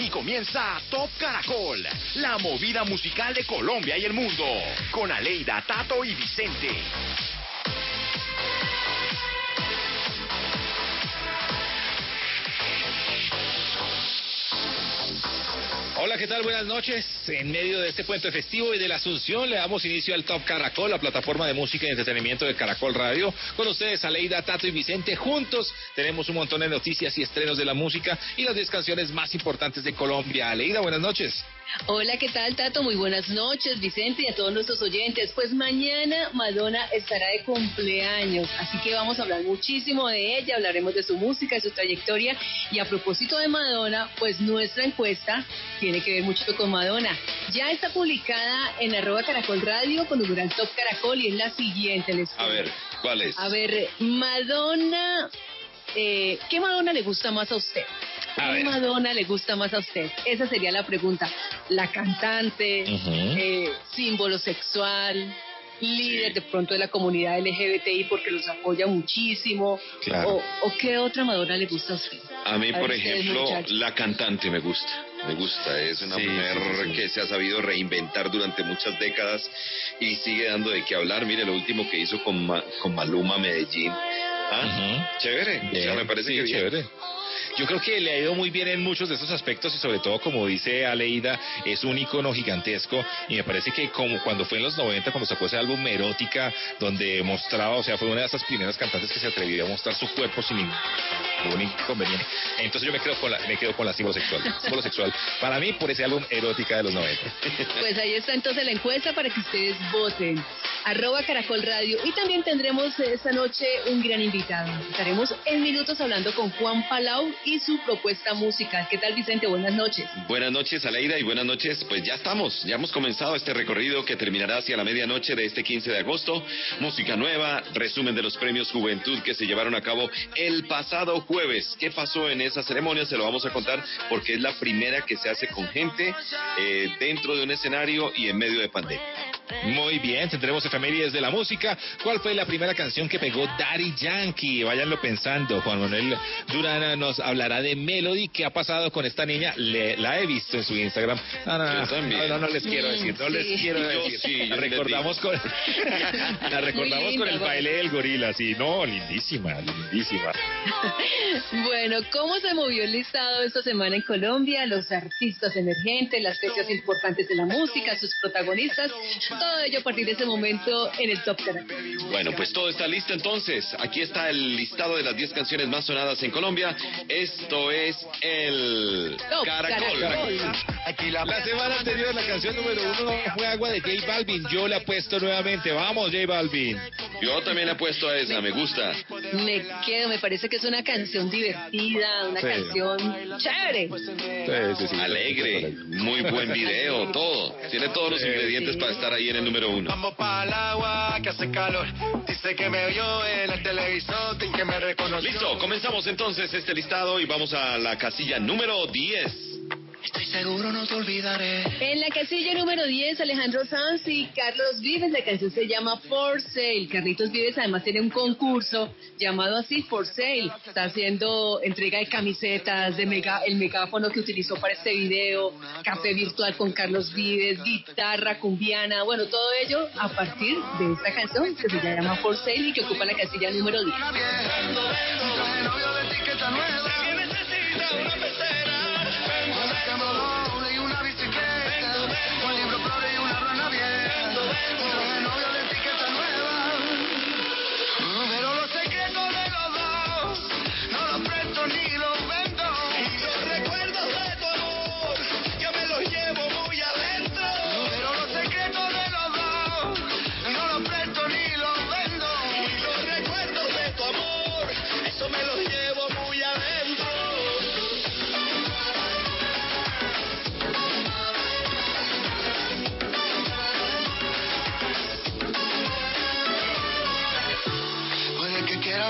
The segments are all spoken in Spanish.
Aquí comienza Top Caracol, la movida musical de Colombia y el mundo, con Aleida, Tato y Vicente. ¿Qué tal? Buenas noches. En medio de este puente festivo y de la Asunción le damos inicio al Top Caracol, la plataforma de música y entretenimiento de Caracol Radio. Con ustedes, Aleida, Tato y Vicente. Juntos tenemos un montón de noticias y estrenos de la música y las 10 canciones más importantes de Colombia. Aleida, buenas noches. Hola, ¿qué tal, Tato? Muy buenas noches, Vicente, y a todos nuestros oyentes. Pues mañana Madonna estará de cumpleaños, así que vamos a hablar muchísimo de ella, hablaremos de su música, de su trayectoria. Y a propósito de Madonna, pues nuestra encuesta tiene que ver mucho con Madonna. Ya está publicada en arroba caracol radio con numeral top caracol y es la siguiente. Les a ver, ¿cuál es? A ver, Madonna, eh, ¿qué Madonna le gusta más a usted? ¿Qué Madonna le gusta más a usted? Esa sería la pregunta. La cantante, eh, símbolo sexual, líder de pronto de la comunidad LGBTI porque los apoya muchísimo. O, qué otra Madonna le gusta a usted? A mí, por ejemplo, la cantante me gusta. Me gusta, es una mujer que se ha sabido reinventar durante muchas décadas y sigue dando de qué hablar. Mire lo último que hizo con, con Maluma Medellín. Ah, chévere. me parece que chévere. Yo creo que le ha ido muy bien en muchos de esos aspectos y sobre todo, como dice Aleida, es un icono gigantesco. Y me parece que como cuando fue en los 90, cuando sacó ese álbum Erótica, donde mostraba, o sea, fue una de esas primeras cantantes que se atrevió a mostrar su cuerpo sin ningún inconveniente. Entonces yo me quedo con la, me quedo con la símbolo sexual. Símbolo sexual. Para mí, por ese álbum Erótica de los 90. Pues ahí está entonces la encuesta para que ustedes voten. Arroba Caracol Radio. Y también tendremos esta noche un gran invitado. Estaremos en minutos hablando con Juan Palau y su propuesta musical. ¿Qué tal, Vicente? Buenas noches. Buenas noches, Aleida, y buenas noches. Pues ya estamos, ya hemos comenzado este recorrido que terminará hacia la medianoche de este 15 de agosto. Música nueva, resumen de los premios Juventud que se llevaron a cabo el pasado jueves. ¿Qué pasó en esa ceremonia? Se lo vamos a contar porque es la primera que se hace con gente eh, dentro de un escenario y en medio de pandemia. Muy bien, tendremos efemérides de la música. ¿Cuál fue la primera canción que pegó Daddy Yankee? Váyanlo pensando. Juan Manuel Durana nos hablará de Melody. ¿Qué ha pasado con esta niña? la he visto en su Instagram. No, no, no, les quiero decir, no les quiero decir. la recordamos con, la recordamos con el baile del gorila, sí, no, lindísima, lindísima. bueno, ¿cómo se movió el listado esta semana en Colombia? Los artistas emergentes, las fechas importantes de la música, sus protagonistas, todo ello a partir de ese momento en el Top Bueno, pues todo está listo entonces. Aquí está el listado de las 10 canciones más sonadas en Colombia. Esto es el Caracol. La semana anterior la canción número uno fue Agua de J Balvin. Yo la he puesto nuevamente. Vamos, J Balvin. Yo también he puesto a esa, me gusta. Me quedo, me parece que es una canción divertida, una canción chévere. Alegre, muy buen video, todo. Tiene todos los ingredientes para estar ahí en el número uno. Vamos para el agua, que hace calor. Dice que me oyó en el televisor y que me reconoció. Listo, comenzamos entonces este listado y vamos a la casilla número 10. Estoy seguro no te olvidaré. En la casilla número 10, Alejandro Sanz y Carlos Vives. La canción se llama For Sale. Carlitos Vives además tiene un concurso llamado así For Sale. Está haciendo entrega de camisetas, de mega, el megáfono que utilizó para este video, café virtual con Carlos Vives, guitarra cumbiana. Bueno, todo ello a partir de esta canción que se llama For Sale y que ocupa la casilla número 10. Lord.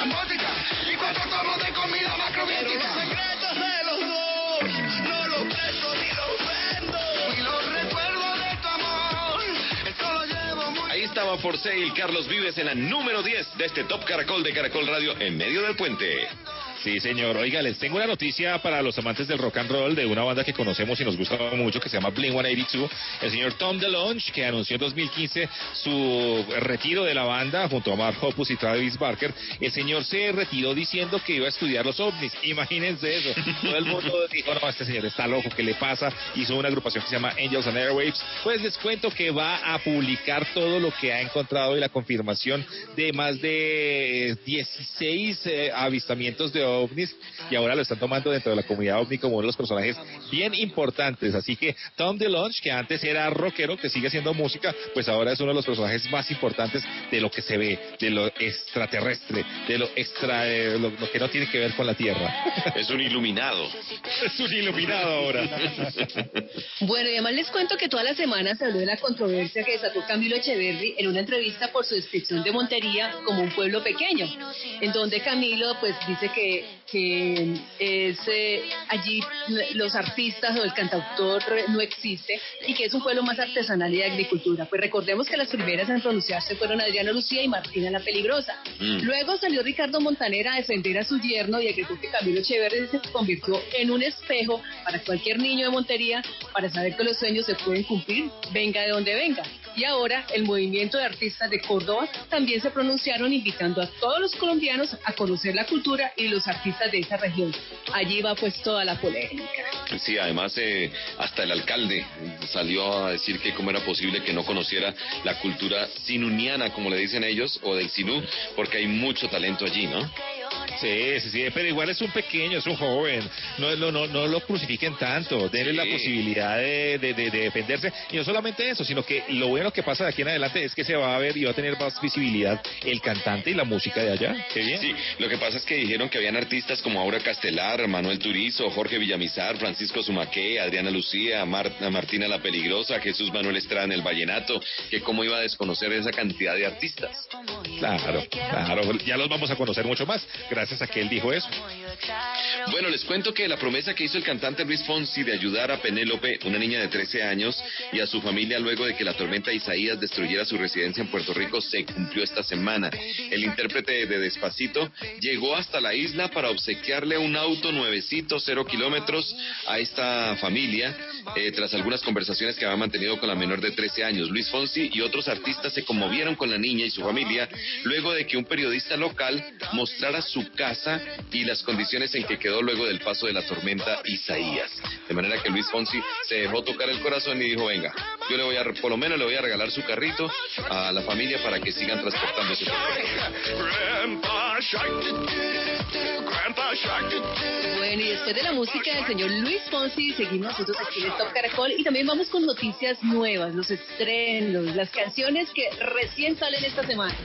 Culturas estrambóticas y cuatro tomos de comida macrobiótica. Pero los secretos de los dos no los presto ni los vendo. Y los recuerdos de tu amor, eso lo llevo muy Ahí estaba For Sale Carlos Vives en la número 10 de este Top Caracol de Caracol Radio en medio del puente. Sí, señor. Oiga, les tengo una noticia para los amantes del rock and roll de una banda que conocemos y nos gusta mucho que se llama Blink 182. El señor Tom DeLonge, que anunció en 2015 su retiro de la banda junto a Mark Hoppus y Travis Barker. El señor se retiró diciendo que iba a estudiar los ovnis. Imagínense eso. Todo el mundo dijo, no, este señor está loco, ¿qué le pasa? Hizo una agrupación que se llama Angels and Airwaves. Pues les cuento que va a publicar todo lo que ha encontrado y la confirmación de más de 16 eh, avistamientos de ovnis y ahora lo están tomando dentro de la comunidad ovni como uno de los personajes bien importantes. Así que Tom DeLonge, que antes era rockero, que sigue haciendo música, pues ahora es uno de los personajes más importantes de lo que se ve, de lo extraterrestre, de lo extra, eh, lo, lo que no tiene que ver con la Tierra. Es un iluminado. es un iluminado ahora. Bueno, y además les cuento que toda la semana se habló de la controversia que desató Camilo Echeverry en una entrevista por su descripción de Montería como un pueblo pequeño, en donde Camilo pues dice que, que es, eh, allí los artistas o el cantautor no existe y que es un pueblo más artesanal y de agricultura. Pues recordemos que las primeras en pronunciarse fueron Adriana Lucía y Martina la Peligrosa. Mm. Luego salió Ricardo Montaner a defender a su yerno y que Camilo Echeverry se convirtió en un espejo para cualquier niño de Montería para saber que los sueños se pueden cumplir, venga de donde venga. Y ahora el movimiento de artistas de Córdoba también se pronunciaron invitando a todos los colombianos a conocer la cultura y los artistas de esa región. Allí va pues toda la polémica. Sí, además eh, hasta el alcalde salió a decir que cómo era posible que no conociera la cultura sinuniana, como le dicen ellos, o del sinú, porque hay mucho talento allí, ¿no? Sí, sí, sí, pero igual es un pequeño, es un joven. No, no, no, no lo crucifiquen tanto. Denle Sí. la posibilidad de, de, de- de defenderse. Y no solamente eso, sino que lo bueno que pasa de aquí en adelante es que se va a ver y va a tener más visibilidad el cantante y la música de allá. Qué bien. Sí, lo que pasa es que dijeron que habían artistas como Aura Castelar, Manuel Turizo, Jorge Villamizar, Francisco Zumaqué, Adriana Lucía, Marta, Martina La Peligrosa, Jesús Manuel Estrada en el Vallenato, que cómo iba a desconocer esa cantidad de artistas. Claro, claro. Ya los vamos a conocer mucho más gracias a que él dijo eso. Bueno, les cuento que la promesa que hizo el cantante Luis Fonsi de ayudar a Penélope, una niña de 13 años, y a su familia luego de que la tormenta Isaías destruyera su residencia en Puerto Rico, se cumplió esta semana. El intérprete de Despacito llegó hasta la isla para obsequiarle un auto nuevecito, cero kilómetros, a esta familia, eh, tras algunas conversaciones que había mantenido con la menor de 13 años. Luis Fonsi y otros artistas se conmovieron con la niña y su familia luego de que un periodista local mostrara su casa y las condiciones en que quedó luego del paso de la tormenta Isaías. De manera que Luis Fonsi se dejó tocar el corazón y dijo, venga, yo le voy a, por lo menos le voy a regalar su carrito a la familia para que sigan transportándose. Bueno, y después de la música del señor Luis Fonsi, seguimos nosotros aquí en Top Caracol y también vamos con noticias nuevas, los estrenos, las canciones que recién salen esta semana.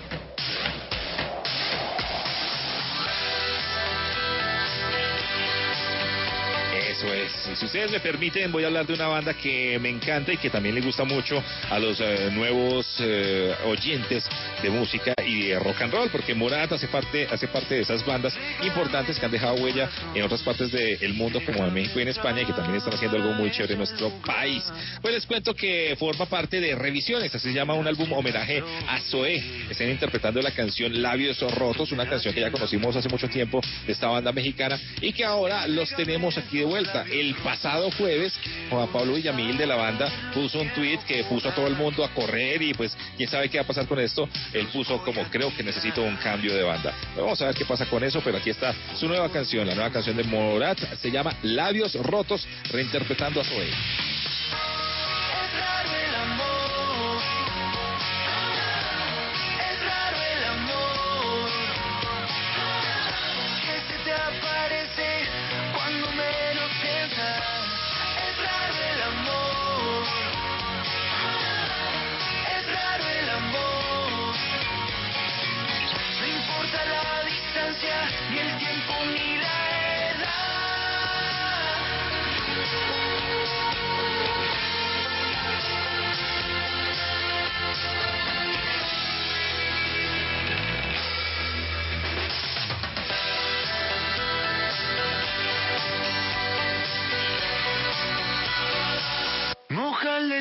Eso es. Si ustedes me permiten, voy a hablar de una banda que me encanta y que también le gusta mucho a los eh, nuevos eh, oyentes de música y de rock and roll, porque Morat hace parte, hace parte de esas bandas importantes que han dejado huella en otras partes del mundo, como en México y en España, y que también están haciendo algo muy chévere en nuestro país. Pues les cuento que forma parte de Revisiones, así se llama un álbum homenaje a Zoé. Están interpretando la canción Labios Rotos, una canción que ya conocimos hace mucho tiempo de esta banda mexicana y que ahora los tenemos aquí de vuelta. El pasado jueves, Juan Pablo Villamil de la banda puso un tweet que puso a todo el mundo a correr y pues quién sabe qué va a pasar con esto. Él puso como creo que necesito un cambio de banda. Vamos a ver qué pasa con eso, pero aquí está su nueva canción, la nueva canción de Morat, se llama Labios Rotos, reinterpretando a Zoe.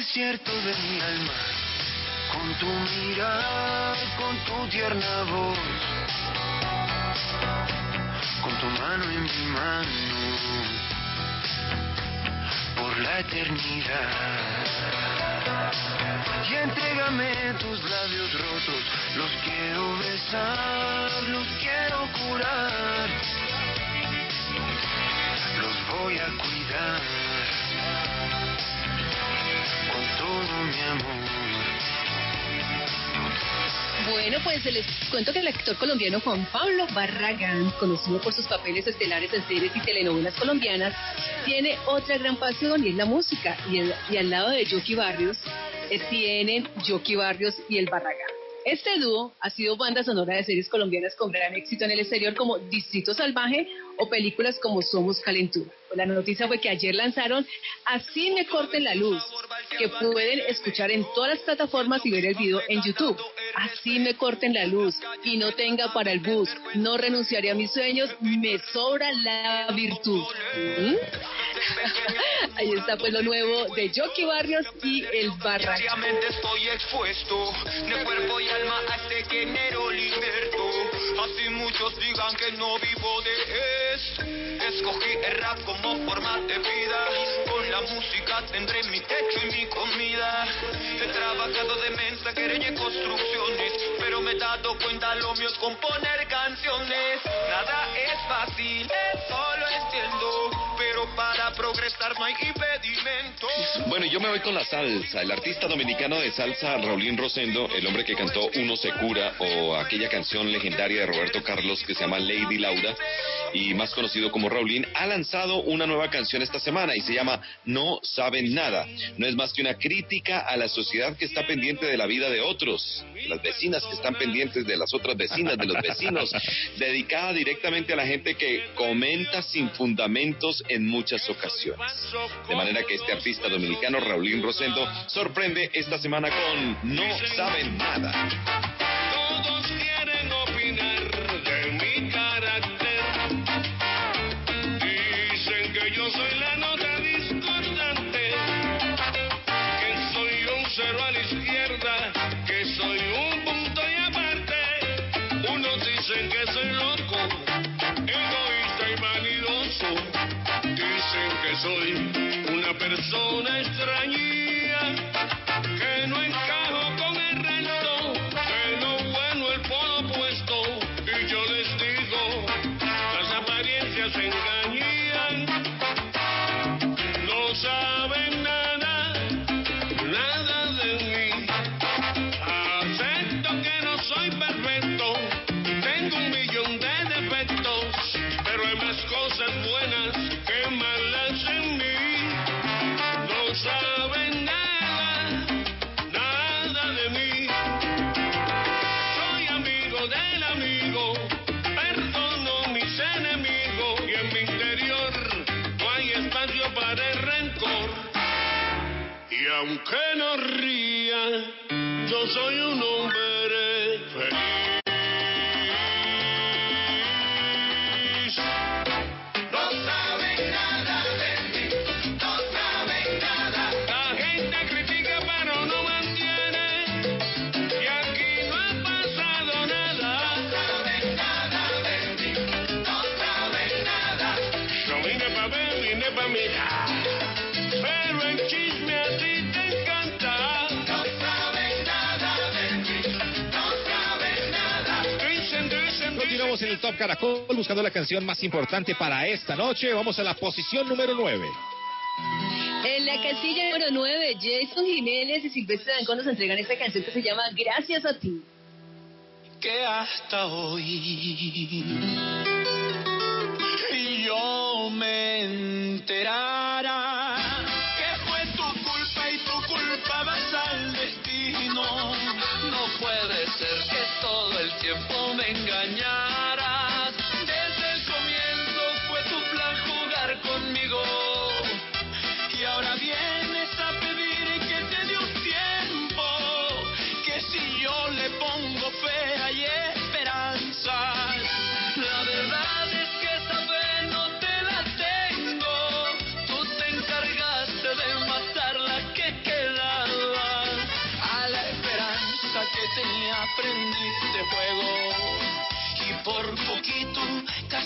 Desierto de mi alma, con tu mirada, con tu tierna voz, con tu mano en mi mano, por la eternidad. Y entrégame tus labios rotos, los quiero besar, los quiero curar, los voy a cuidar Bueno, pues les cuento que el actor colombiano Juan Pablo Barragán, conocido por sus papeles estelares en series y telenovelas colombianas, tiene otra gran pasión y es la música. Y, al lado de Yoki Barrios eh, tienen Yoki Barrios y el Barragán. Este dúo ha sido banda sonora de series colombianas con gran éxito en el exterior como Distrito Salvaje o películas como Somos Calentura. Pues la noticia fue que ayer lanzaron Así me corten la luz, que pueden escuchar en todas las plataformas y ver el video en YouTube. Así me corten la luz y no tenga para el bus, no renunciaré a mis sueños, me sobra la virtud. ¿Mm? Ahí está pues lo nuevo de Jockey Barrios y el. Diariamente estoy expuesto de cuerpo y alma a este género liberto. Así muchos digan que no vivo de esto. Escogí el rap como forma de vida. Con la música tendré mi techo y mi comida. He trabajado de mensajería y construcciones, pero me he dado cuenta lo mío es componer canciones. Nada es fácil, eso lo entiendo, pero para progresar no hay impedimento. Bueno, yo me voy con la salsa. El artista dominicano de salsa, Raulín Rosendo, el hombre que cantó Uno se cura o aquella canción legendaria de Roberto Carlos que se llama Lady Laura y más conocido como Raulín, ha lanzado una nueva canción esta semana y se llama No saben nada. No es más que una crítica a la sociedad que está pendiente de la vida de otros, las vecinas que están pendientes de las otras vecinas, de los vecinos, dedicada directamente a la gente que comenta sin fundamentos en muchas ocasiones. De manera que este artista dominicano, Raulín Rosendo, sorprende esta semana con No saben nada. Buscando la canción más importante para esta noche. Vamos a la posición número 9. En la casilla número 9, Jason Jiménez y Silvestre Dangond nos entregan esta canción que se llama Gracias a ti. que hasta hoy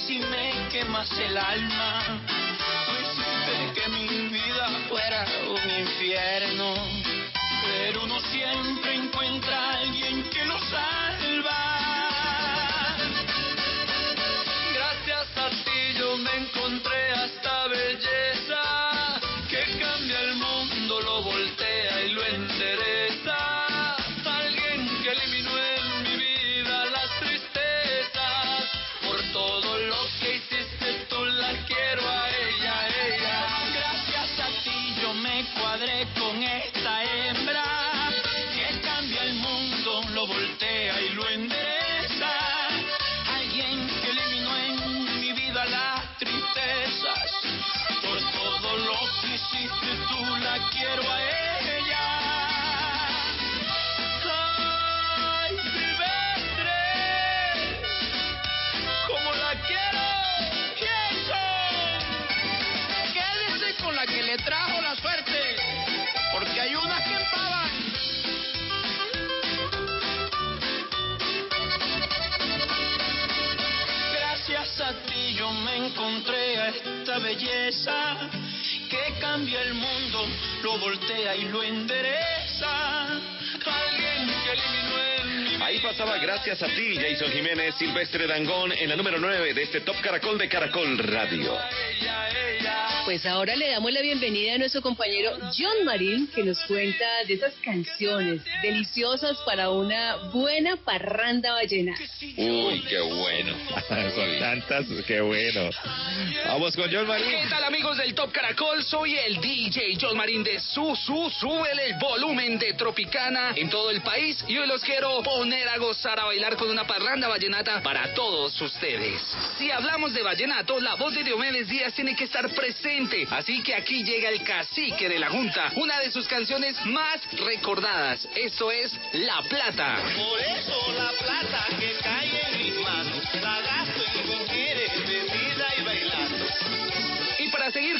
casi me quemas el alma. Tú hiciste que mi vida fuera un infierno. Pero uno siempre encuentra a alguien que lo salva. Y lo endereza. Alguien que eliminó en mi vida las tristezas. Por todo lo que hiciste tú la quiero a ella. Belleza que cambia el mundo, lo voltea y lo endereza. Alguien que eliminó en Ahí pasaba gracias a ti, Jason Jiménez, Silvestre Dangón, en la número 9 de este Top Caracol de Caracol Radio. Pues ahora le damos la bienvenida a nuestro compañero John Marín, que nos cuenta de esas canciones deliciosas para una buena parranda vallenata. Uy, qué bueno. Son tantas, qué bueno. Vamos con John Marín. ¿Qué tal amigos del Top Caracol? Soy el DJ John Marín de Su Su. Súbele el volumen de Tropicana en todo el país y hoy los quiero poner a gozar, a bailar con una parranda vallenata para todos ustedes. Si hablamos de vallenato, la voz de Diomedes Díaz tiene que estar presente. Así que aquí llega el cacique de la Junta, una de sus canciones más recordadas. Esto es La Plata. Por eso la plata que cae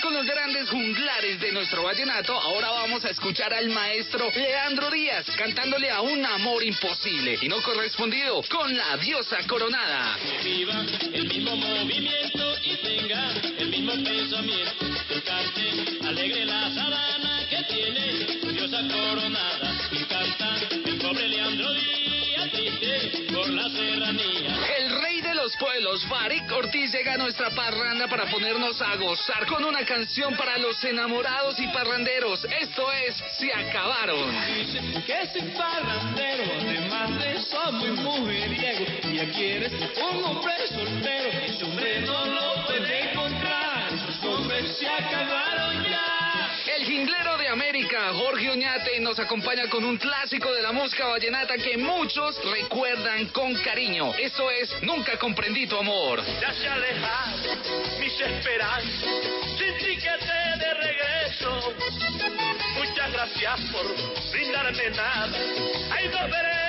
con los grandes junglares de nuestro vallenato, ahora vamos a escuchar al maestro Leandro Díaz cantándole a un amor imposible y no correspondido con la diosa coronada. Que viva el mismo movimiento y tenga el mismo pensamiento. Cante alegre la sabana que tiene diosa coronada. Y canta el pobre Leandro Díaz El rey de los pueblos, Farik Ortiz, llega a nuestra parranda para ponernos a gozar con una canción para los enamorados y parranderos. Esto es Se acabaron. Dicen que soy parrandero, además de eso muy mujeriego. Y ya quieres un hombre soltero, ese hombre no lo puede encontrar. Esos hombres se acabaron jinglero de América, Jorge Oñate, nos acompaña con un clásico de la música vallenata que muchos recuerdan con cariño. Esto es Nunca comprendí tu amor. Ya se alejaron mis esperanzas, sentí que te de regreso. Muchas gracias por brindarme nada. Ahí nuevo.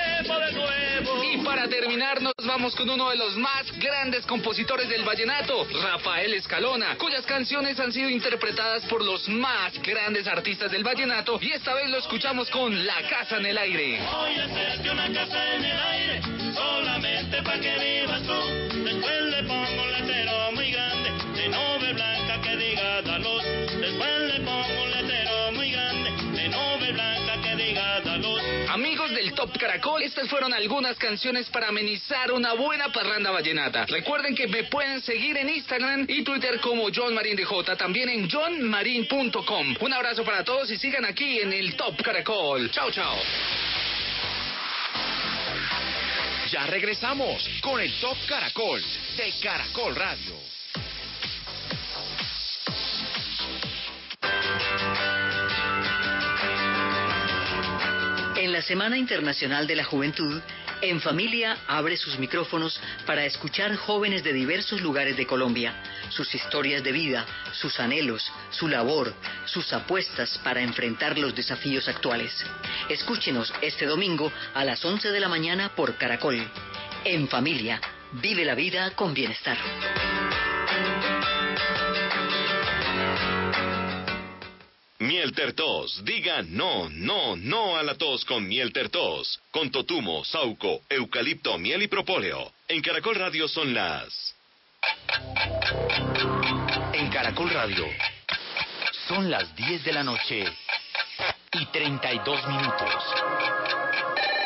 Y para terminar nos vamos con uno de los más grandes compositores del vallenato, Rafael Escalona, cuyas canciones han sido interpretadas por los más grandes artistas del vallenato y esta vez lo escuchamos con La Casa en el Aire. A hacerte una casa en el aire, solamente para que vivas tú. Después le pongo un letrero muy grande, de nube blanca que diga Dalos. Después le pongo un letrero muy grande, de nube blanca que diga. Amigos del Top Caracol, estas fueron algunas canciones para amenizar una buena parranda vallenata. Recuerden que me pueden seguir en Instagram y Twitter como John DJ, también en johnmarin.com. Un abrazo para todos y sigan aquí en el Top Caracol. Chao, chao. Ya regresamos con el Top Caracol de Caracol Radio. La Semana Internacional de la Juventud, En Familia abre sus micrófonos para escuchar jóvenes de diversos lugares de Colombia, sus historias de vida, sus anhelos, su labor, sus apuestas para enfrentar los desafíos actuales. Escúchenos este domingo a las 11 de la mañana por Caracol. En Familia, vive la vida con bienestar. Miel tertos. Diga no, no, no a la tos con miel tertos. Con totumo, sauco, eucalipto, miel y propóleo. En Caracol Radio son las... En Caracol Radio son las 10 de la noche y 32 minutos.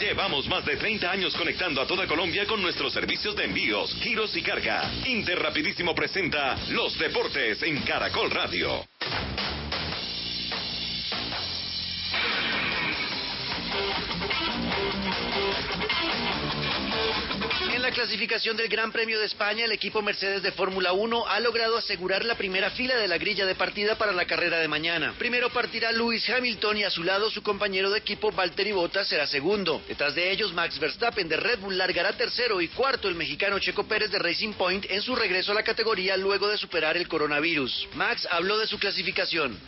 Llevamos más de 30 años conectando a toda Colombia con nuestros servicios de envíos, giros y carga. Interrapidísimo presenta Los Deportes en Caracol Radio. En la clasificación del Gran Premio de España, el equipo Mercedes de Fórmula 1 ha logrado asegurar la primera fila de la grilla de partida para la carrera de mañana. Primero partirá Lewis Hamilton y a su lado su compañero de equipo Valtteri Bottas será segundo. Detrás de ellos Max Verstappen de Red Bull largará tercero y cuarto el mexicano Checo Pérez de Racing Point en su regreso a la categoría luego de superar el coronavirus. Max habló de su clasificación.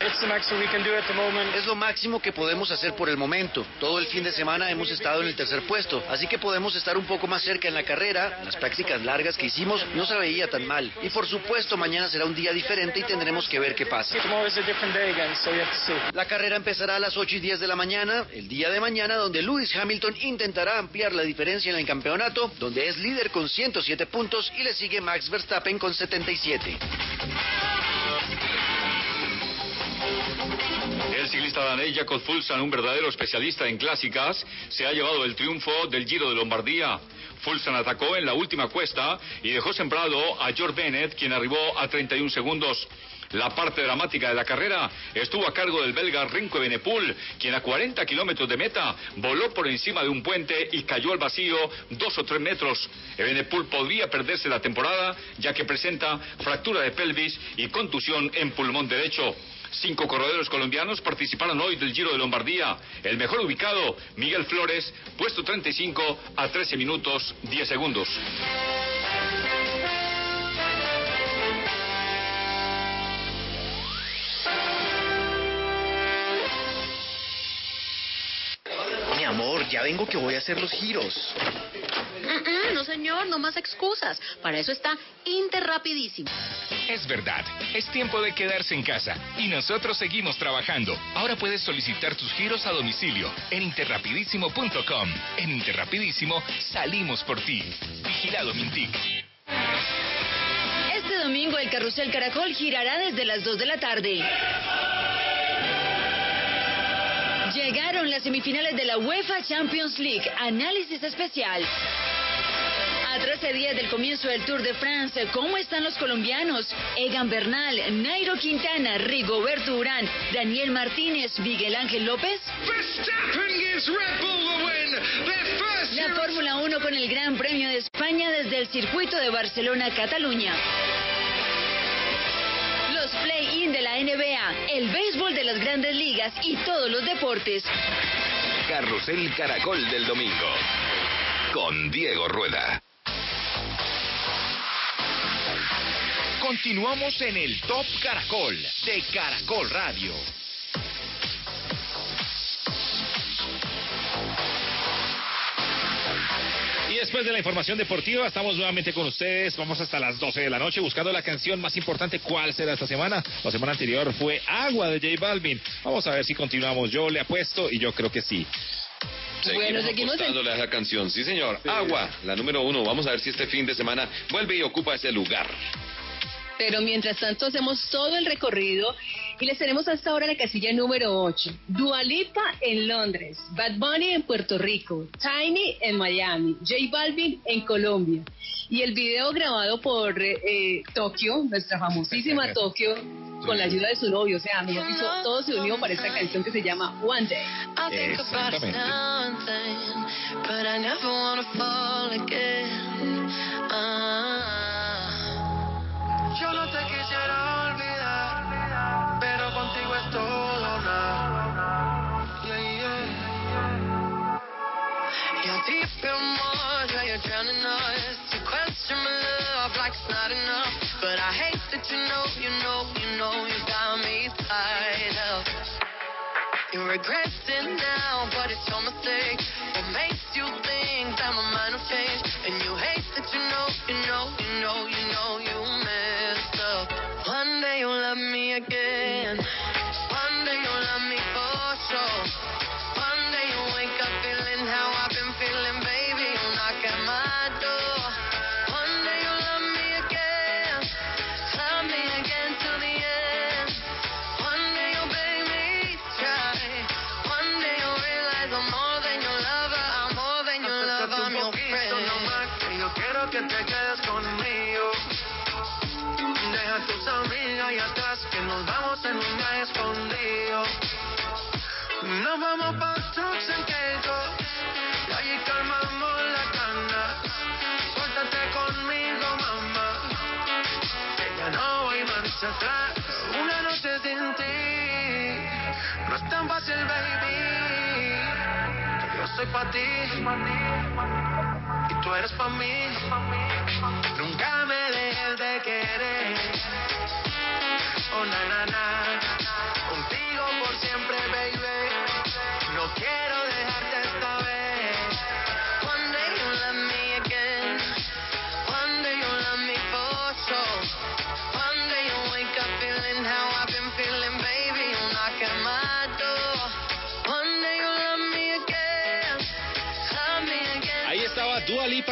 Es lo máximo que podemos hacer por el momento. Todo el fin de semana hemos estado en el tercer puesto, así que podemos estar un poco más cerca en la carrera. Las prácticas largas que hicimos no se veía tan mal. Y por supuesto, mañana será un día diferente y tendremos que ver qué pasa. La carrera empezará a las 8 y 10 de la mañana, el día de mañana, donde Lewis Hamilton intentará ampliar la diferencia en el campeonato, donde es líder con 107 puntos y le sigue Max Verstappen con 77. El ciclista danés Jakob Fulsan, un verdadero especialista en clásicas, se ha llevado el triunfo del Giro de Lombardía. Fulsan atacó en la última cuesta y dejó sembrado a George Bennett, quien arribó a 31 segundos. La parte dramática de la carrera estuvo a cargo del belga Rinko Benepul, quien a 40 kilómetros de meta voló por encima de un puente y cayó al vacío dos o tres metros. Benepul podría perderse la temporada, ya que presenta fractura de pelvis y contusión en pulmón derecho. Cinco corredores colombianos participaron hoy del Giro de Lombardía. El mejor ubicado, Miguel Flores, puesto 35 a 13 minutos 10 segundos. Mi amor, ya vengo que voy a hacer los giros. Mm, mm, no, señor, no más excusas. Para eso está Interrapidísimo. Es verdad, es tiempo de quedarse en casa y nosotros seguimos trabajando. Ahora puedes solicitar tus giros a domicilio en interrapidísimo.com. En Interrapidísimo salimos por ti. Vigilado Mintic. Este domingo el Carrusel Caracol girará desde las 2 de la tarde. Llegaron las semifinales de la UEFA Champions League. Análisis especial. A 13 días del comienzo del Tour de France, ¿cómo están los colombianos? Egan Bernal, Nairo Quintana, Rigoberto Urán, Daniel Martínez, Miguel Ángel López. La Fórmula 1 con el Gran Premio de España desde el circuito de Barcelona, Cataluña. Los play-in de la NBA, el béisbol de las grandes ligas y todos los deportes. Carrusel Caracol del domingo. Con Diego Rueda. Continuamos en el Top Caracol de Caracol Radio. Y después de la información deportiva, estamos nuevamente con ustedes. Vamos hasta las 12 de la noche buscando la canción más importante. ¿Cuál será esta semana? La semana anterior fue Agua de J Balvin. Vamos a ver si continuamos. Yo le apuesto y yo creo que sí. Seguimos apostándole a esa canción. Sí, señor. Agua, la número uno. Vamos a ver si este fin de semana vuelve y ocupa ese lugar. Pero mientras tanto hacemos todo el recorrido y les tenemos hasta ahora la casilla número 8. Dualipa en Londres, Bad Bunny en Puerto Rico, Tiny en Miami, J Balvin en Colombia. Y el video grabado por eh, Tokio, nuestra famosísima Tokio, con la ayuda de su novio. O sea, mejor dicho, todo se unió para esta canción que se llama One Day. Exactamente. But I never wanna fall again. Ah. Yo no te quisiera olvidar, pero contigo es todo nada. Yeah, yeah. You're deep in water, you're drowning us. You question my love like it's not enough. But I hate that you know, you know, you know, you got me tied up. You regret it now, but it's your mistake. It makes you think that my mind will change? And you hate that you know, you know, you know, you again. Vamos pa' trucks en Caicos y allí calmamos las ganas. Suéltate conmigo, mamá. Que ya no hay marcha atrás. Una noche sin ti no es tan fácil, baby. Yo soy pa' ti y tú eres pa' mí. Nunca me dejes de querer. Oh.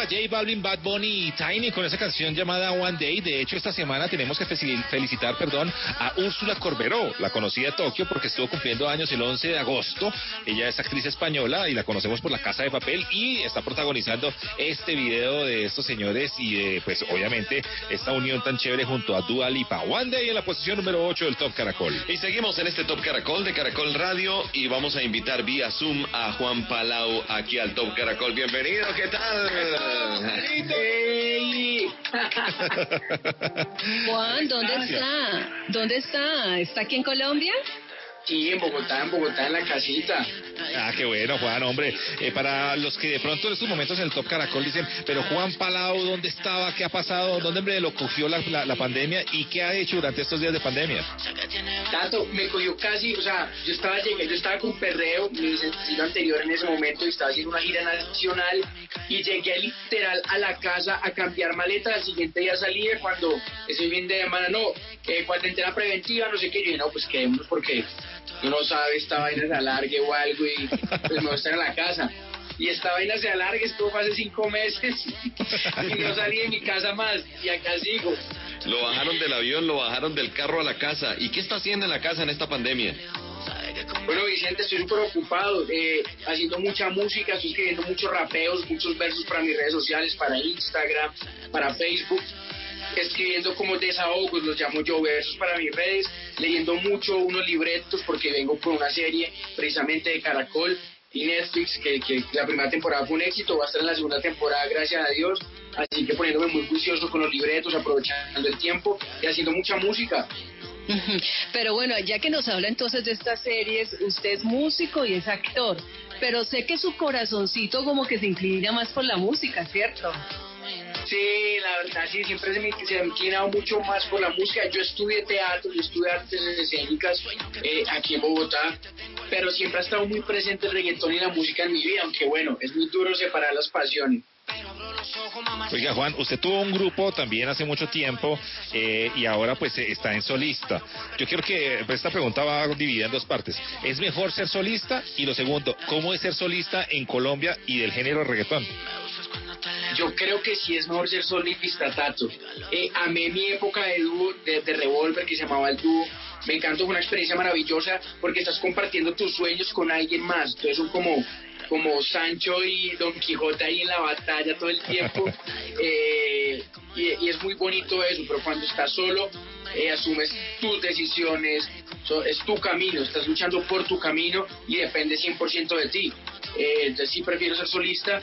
J Balvin, Bad Bunny y Tiny con esa canción llamada One Day. De hecho, esta semana tenemos que felicitar, perdón, a Úrsula Corberó. La conocí de Tokio porque estuvo cumpliendo años el 11 de agosto. Ella es actriz española y la conocemos por La Casa de Papel y está protagonizando este video de estos señores y de, pues, obviamente, esta unión tan chévere junto a Dua Lipa. One Day en la posición número 8 del Top Caracol. Y seguimos en este Top Caracol de Caracol Radio y vamos a invitar vía Zoom a Juan Palau aquí al Top Caracol. Bienvenido, ¿qué tal? Juan, ¿dónde está? ¿Dónde está? ¿Está aquí en Colombia? Sí, en Bogotá, en Bogotá, en la casita. Ah, qué bueno, Juan, hombre. Eh, para los que de pronto en estos momentos en el Top Caracol dicen, pero Juan Palau, ¿dónde estaba? ¿Qué ha pasado? ¿Dónde hombre, lo cogió la, la- la pandemia? ¿Y qué ha hecho durante estos días de pandemia? Tanto, me cogió casi, o sea, yo estaba llegué, yo estaba con Perreo, mi sencillo anterior en ese momento, y estaba haciendo una gira nacional, y llegué literal a la casa a cambiar maleta, al siguiente día salí cuando ese fin de semana, no, eh, cuarentena preventiva, no sé qué, yo dije, no, pues quedémonos porque uno sabe, esta vaina se alargue o algo, y pues me voy a estar en la casa. Y esta vaina se alargue, estuvo hace cinco meses, y no salí de mi casa más, y acá sigo. Lo bajaron del avión, lo bajaron del carro a la casa. ¿Y qué está haciendo en la casa en esta pandemia? Bueno, Vicente, estoy súper ocupado, eh, haciendo mucha música, estoy escribiendo muchos rapeos, muchos versos para mis redes sociales, para Instagram, para Facebook, escribiendo como desahogos, los llamo yo, versos para mis redes, leyendo mucho unos libretos porque vengo por una serie precisamente de Caracol y Netflix, que, que la primera temporada fue un éxito, va a estar en la segunda temporada, gracias a Dios, así que poniéndome muy juicioso con los libretos, aprovechando el tiempo y haciendo mucha música. Pero bueno, ya que nos habla entonces de estas series, usted es músico y es actor, pero sé que su corazoncito como que se inclina más por la música, ¿cierto? Sí, la verdad, sí, siempre se me, se me inclinado mucho más por la música. Yo estudié teatro, yo estudié artes escénicas eh, aquí en Bogotá, pero siempre ha estado muy presente el reggaetón y la música en mi vida, aunque bueno, es muy duro separar las pasiones. Oiga, Juan, usted tuvo un grupo también hace mucho tiempo eh, y ahora pues eh, está en solista. Yo quiero que pues, esta pregunta va dividida en dos partes. ¿Es mejor ser solista? Y lo segundo, ¿cómo es ser solista en Colombia y del género reggaetón? Yo creo que sí es mejor ser solista, Tato. Eh, amé mi época de dúo, de, de Revolver, que se llamaba el dúo. Me encantó, fue una experiencia maravillosa porque estás compartiendo tus sueños con alguien más. Entonces son como, como Sancho y Don Quijote ahí en la batalla todo el tiempo. Eh, y, y es muy bonito eso, pero cuando estás solo, eh, asumes tus decisiones, so- es tu camino, estás luchando por tu camino y depende 100% de ti. Eh, entonces sí prefiero ser solista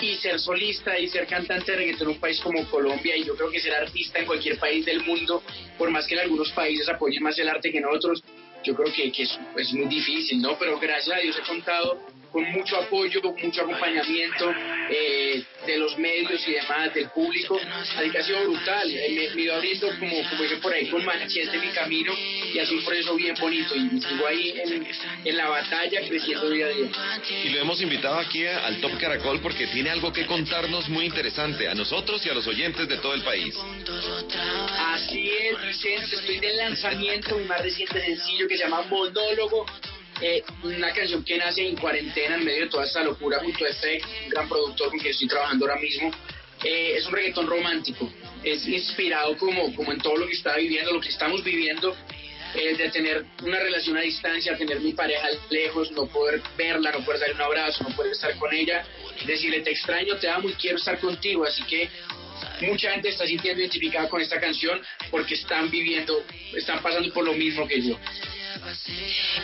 y ser solista y ser cantante de reggaetón en un país como Colombia y yo creo que ser artista en cualquier país del mundo, por más que en algunos países apoyen más el arte que en otros, yo creo que, que es, es muy difícil, ¿no? Pero gracias a Dios he contado con mucho apoyo, mucho acompañamiento eh, de los medios y demás, del público. Así que ha sido brutal. Eh, me, me iba abriendo, como, como dicen por ahí, con machete mi camino y sido un proceso bien bonito. Y sigo ahí en, en la batalla, creciendo día a día. Y lo hemos invitado aquí al Top Caracol porque tiene algo que contarnos muy interesante a nosotros y a los oyentes de todo el país. Así es, Vicente, estoy del lanzamiento, mi más reciente sencillo que se llama Monólogo. Eh, una canción que nace en cuarentena en medio de toda esta locura junto a Effect, un gran productor con quien estoy trabajando ahora mismo. Eh, es un reggaetón romántico, es inspirado como, como en todo lo que está viviendo, lo que estamos viviendo, eh, de tener una relación a distancia, tener mi pareja lejos, no poder verla, no poder darle un abrazo, no poder estar con ella, decirle te extraño, te amo y quiero estar contigo, así que mucha gente está sintiendo identificada con esta canción porque están viviendo, están pasando por lo mismo que yo.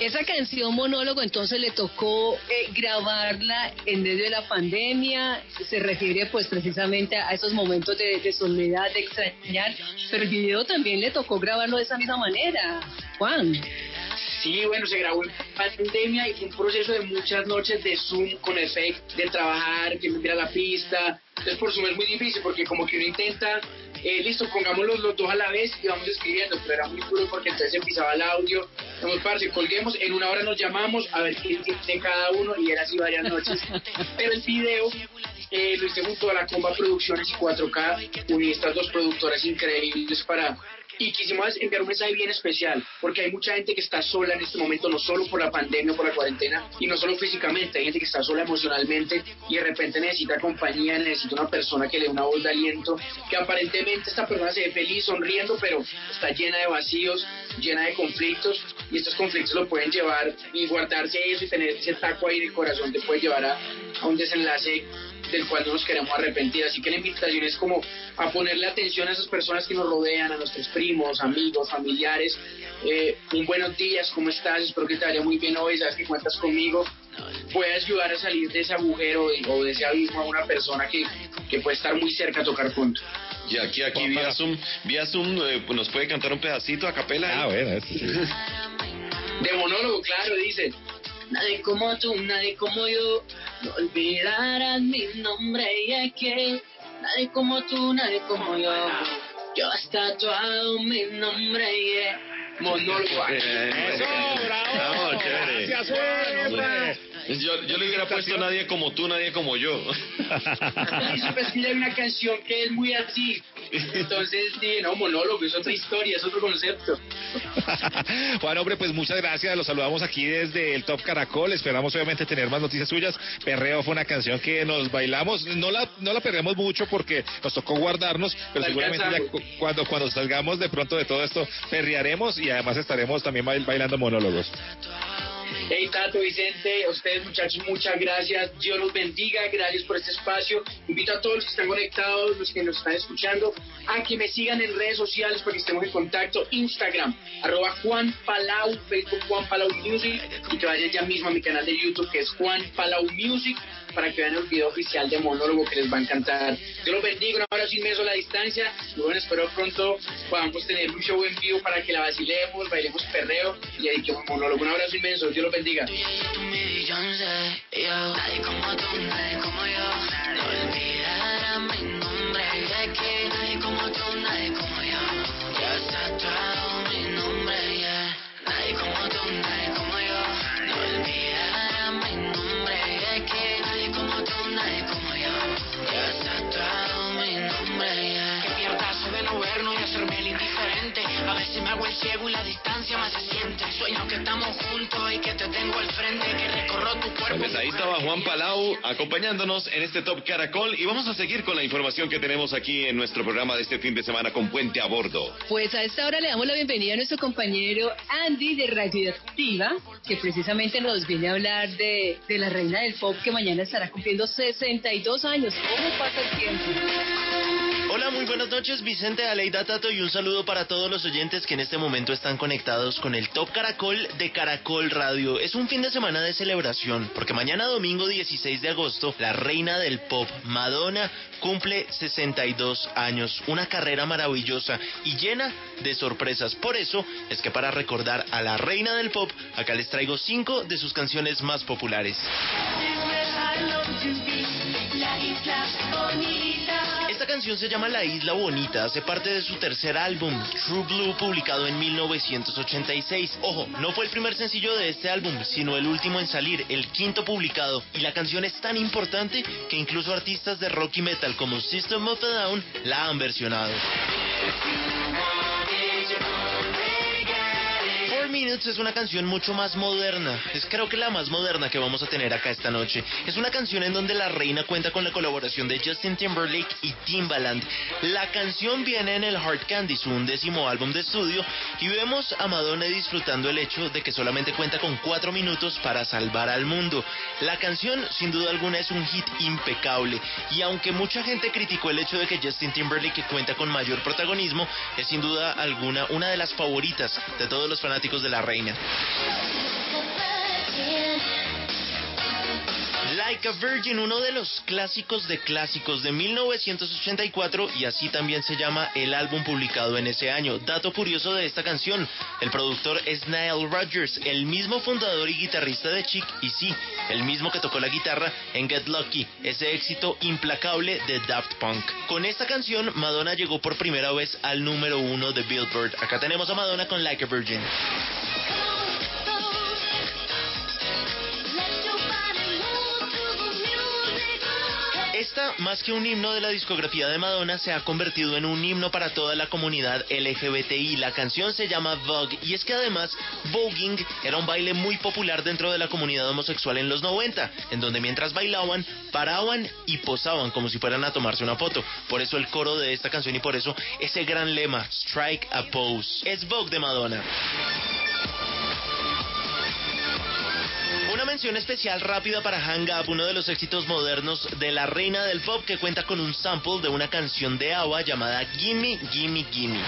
Esa canción monólogo entonces le tocó eh, grabarla en medio de la pandemia, se refiere pues precisamente a esos momentos de, de soledad, de extrañar, pero el video también le tocó grabarlo de esa misma manera, Juan. Sí, bueno, se grabó en pandemia y fue un proceso de muchas noches de Zoom con efecto, de trabajar, que me mira la pista. Entonces por Zoom es muy difícil porque como que uno intenta, eh, listo, pongámoslos los dos a la vez y vamos escribiendo, pero era muy duro porque entonces empezaba el audio, vamos parce, colguemos, en una hora nos llamamos a ver quién tiene cada uno y era así varias noches. Pero el video eh, lo hice junto a la Comba Producciones y 4K, uní estas dos productoras increíbles para y quisimos enviar un mensaje bien especial, porque hay mucha gente que está sola en este momento, no solo por la pandemia por la cuarentena, y no solo físicamente, hay gente que está sola emocionalmente y de repente necesita compañía, necesita una persona que le dé una voz de aliento, que aparentemente esta persona se ve feliz, sonriendo, pero está llena de vacíos, llena de conflictos, y estos conflictos lo pueden llevar y guardarse eso y tener ese taco ahí en corazón te puede llevar a un desenlace del cual no nos queremos arrepentir. Así que la invitación es como a ponerle atención a esas personas que nos rodean, a nuestros primos, amigos, familiares. Eh, un buenos días, ¿cómo estás? Espero que te vaya muy bien hoy, sabes que cuentas conmigo. Puede ayudar a salir de ese agujero o de ese abismo a una persona que, que puede estar muy cerca a tocar junto. Y aquí, aquí vía Zoom, vía Zoom eh, nos puede cantar un pedacito a capela. Ah, bueno, De monólogo, claro, dice. Nadie como tú, nadie como yo, no olvidarás mi nombre y es que nadie como tú, nadie como yo. Yo has tatuado mi nombre y es monólogo. Bravo, chévere. Gracias, Juan. Yo, yo le hubiera puesto nadie como tú, nadie como yo. Y supe escribir una canción que es muy así. Entonces, no, monólogo, es otra historia, es otro concepto. Juan, hombre, pues muchas gracias. Los saludamos aquí desde el Top Caracol. Esperamos obviamente tener más noticias suyas. Perreo fue una canción que nos bailamos. No la, no la perdemos mucho porque nos tocó guardarnos, pero La seguramente ya cuando, cuando salgamos de pronto de todo esto, perrearemos y además estaremos también bail- bailando monólogos. Hey, Tato, Vicente, a ustedes muchachos, muchas gracias. Dios los bendiga, gracias por este espacio. Invito a todos los que están conectados, los que nos están escuchando, a que me sigan en redes sociales para que estemos en contacto. Instagram, arroba Juan Palau, Facebook Juan Palau Music, y que vayan ya mismo a mi canal de YouTube que es Juan Palau Music para que vean el video oficial de monólogo que les va a encantar. Dios los bendiga, un abrazo inmenso a la distancia. Y bueno, espero pronto podamos tener un show en vivo para que la vacilemos, bailemos perreo y dediquemos monólogo. Un abrazo inmenso, Dios los bendiga. Nadie como tú, nadie como yo. Indiferente. A veces me hago el ciego y la distancia más se siente. Sueño que estamos juntos y que te tengo al frente, que recorro tu cuerpo. Pues ahí estaba Juan Palau acompañándonos en este Top Caracol y vamos a seguir con la información que tenemos aquí en nuestro programa de este fin de semana con Puente a Bordo. Pues a esta hora le damos la bienvenida a nuestro compañero Andy de Radioactiva, que precisamente nos viene a hablar de, de la reina del pop que mañana estará cumpliendo 62 años. ¿Cómo pasa el tiempo? Hola, muy buenas noches, Vicente. Aleida Tato, y un saludo para todos los oyentes que en este momento están conectados con el Top Caracol de Caracol Radio. Es un fin de semana de celebración, porque mañana domingo 16 de agosto, la reina del pop, Madonna, cumple 62 años. Una carrera maravillosa y llena de sorpresas. Por eso es que para recordar a la reina del pop, acá les traigo cinco de sus canciones más populares. Esta canción se llama La Isla Bonita, hace parte de su tercer álbum, True Blue, publicado en 1986. Ojo, no fue el primer sencillo de este álbum, sino el último en salir, el quinto publicado. Y la canción es tan importante que incluso artistas de rock y metal como System of a Down la han versionado. Four Minutes es una canción mucho más moderna. Es creo que la más moderna que vamos a tener acá esta noche. Es una canción en donde la reina cuenta con la colaboración de Justin Timberlake y Timbaland. La canción viene en el Hard Candy, su undécimo álbum de estudio, y vemos a Madonna disfrutando el hecho de que solamente cuenta con cuatro minutos para salvar al mundo. La canción, sin duda alguna, es un hit impecable. Y aunque mucha gente criticó el hecho de que Justin Timberlake cuenta con mayor protagonismo, es sin duda alguna una de las favoritas de todos los fanáticos de la reina. Like a Virgin, uno de los clásicos de clásicos de 1984 y así también se llama el álbum publicado en ese año. Dato curioso de esta canción, el productor es Nile Rodgers, el mismo fundador y guitarrista de Chic y sí, el mismo que tocó la guitarra en Get Lucky, ese éxito implacable de Daft Punk. Con esta canción, Madonna llegó por primera vez al número uno de Billboard. Acá tenemos a Madonna con Like a Virgin. Más que un himno de la discografía de Madonna, se ha convertido en un himno para toda la comunidad LGBTI. La canción se llama Vogue y es que además voguing era un baile muy popular dentro de la comunidad homosexual en los 90, en donde mientras bailaban, paraban y posaban como si fueran a tomarse una foto. Por eso el coro de esta canción y por eso ese gran lema, Strike a Pose. Es Vogue de Madonna. Una mención especial rápida para Hang Up, uno de los éxitos modernos de la reina del pop que cuenta con un sample de una canción de ABBA llamada Gimme, Gimme, Gimme.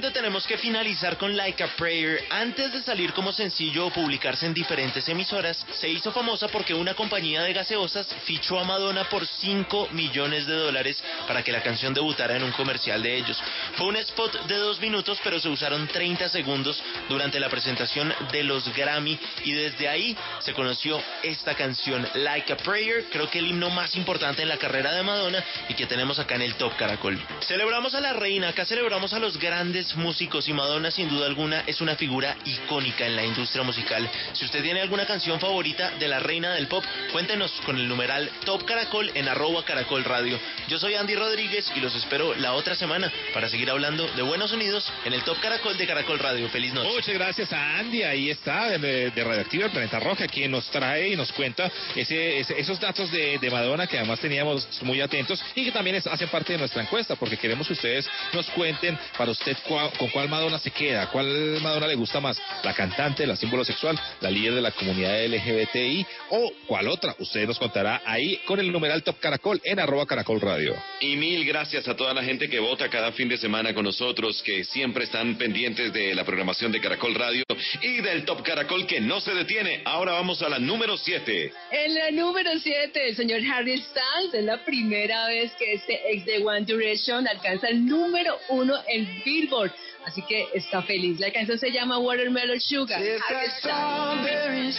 Obviamente tenemos que finalizar con Like a Prayer. Antes de salir como sencillo o publicarse en diferentes emisoras, se hizo famosa porque una compañía de gaseosas fichó a Madonna por 5 millones de dólares para que la canción debutara en un comercial de ellos. Fue un spot de dos minutos, pero se usaron 30 segundos durante la presentación de los Grammy y desde ahí se conoció esta canción, Like a Prayer, creo que el himno más importante en la carrera de Madonna y que tenemos acá en el Top Caracol. Celebramos a la reina, acá celebramos a los grandes músicos y Madonna sin duda alguna es una figura icónica en la industria musical. Si usted tiene alguna canción favorita de la reina del pop, cuéntenos con el numeral Top Caracol en arroba Caracol Radio. Yo soy Andy Rodríguez y los espero la otra semana para seguir hablando de buenos sonidos en el Top Caracol de Caracol Radio. Feliz noche. Muchas gracias a Andy, ahí está, de, de Radioactiva el Planeta Roja, quien nos trae y nos cuenta ese, ese- esos datos de, de Madonna que además teníamos muy atentos y que también es- hacen parte de nuestra encuesta, porque queremos que ustedes nos cuenten para usted con cuál Madonna se queda, cuál Madonna le gusta más, la cantante, la símbolo sexual, la líder de la comunidad LGBTI o cuál otra. Usted nos contará ahí con el numeral Top Caracol en arroba Caracol Radio. Y mil gracias a toda la gente que vota cada fin de semana con nosotros, que siempre están pendientes de la programación de Caracol Radio y del Top Caracol que no se detiene. Ahora vamos a la número 7. En la número 7, el señor Harry Styles es la primera vez que este ex de One Direction alcanza el número uno en Billboard. Así que está feliz. La canción se llama Watermelon Sugar. If Harry got Styles. strawberries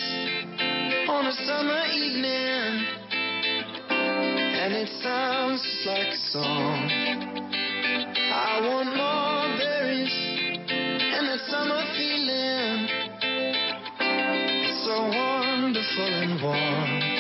on a summer evening, and it sounds just like a song. I want more berries and that summer feeling. It's so wonderful and warm.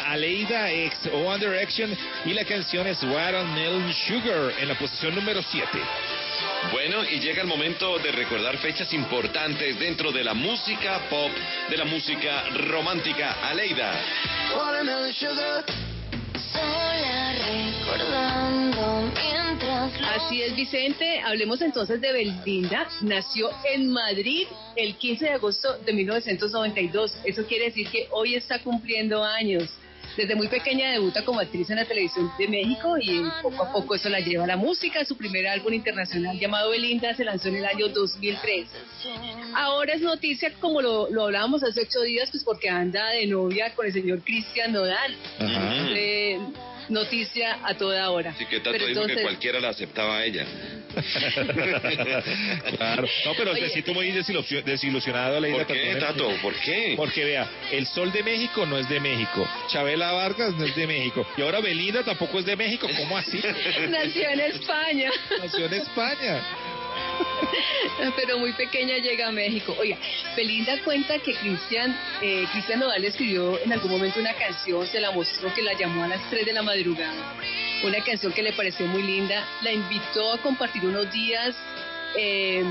Aleida, ex One Direction, y la canción es Watermelon Sugar en la posición número 7. Bueno, y llega el momento de recordar fechas importantes dentro de la música pop, de la música romántica. Aleida. Watermelon sugar. Sola recordando mientras Así es, Vicente. Hablemos entonces de Belinda. Nació en Madrid el 15 de agosto de 1992. Eso quiere decir que hoy está cumpliendo años. Desde muy pequeña debuta como actriz en la televisión de México y poco a poco eso la lleva a la música. Su primer álbum internacional llamado Belinda se lanzó en el año 2003. Ahora es noticia, como lo, lo hablábamos hace ocho días, pues porque anda de novia con el señor Cristian Nodal. Ajá. Eh, noticia a toda hora. Así que Tato Pero dijo que entonces- cualquiera la aceptaba a ella. Claro. No, pero Oye. me siento muy desilusio- desilusionado, Aleida. ¿Por qué. Tato? ¿Por qué? Porque vea, el Sol de México no es de México, Chabela Vargas no es de México, y ahora Belinda tampoco es de México, ¿cómo así? Nació en España. Nació en España. Pero muy pequeña llega a México. Oiga, Belinda cuenta que Cristian, eh, Cristian Nodal le escribió en algún momento una canción, se la mostró, que la llamó a las 3 de la madrugada. Una canción que le pareció muy linda. La invitó a compartir unos días eh,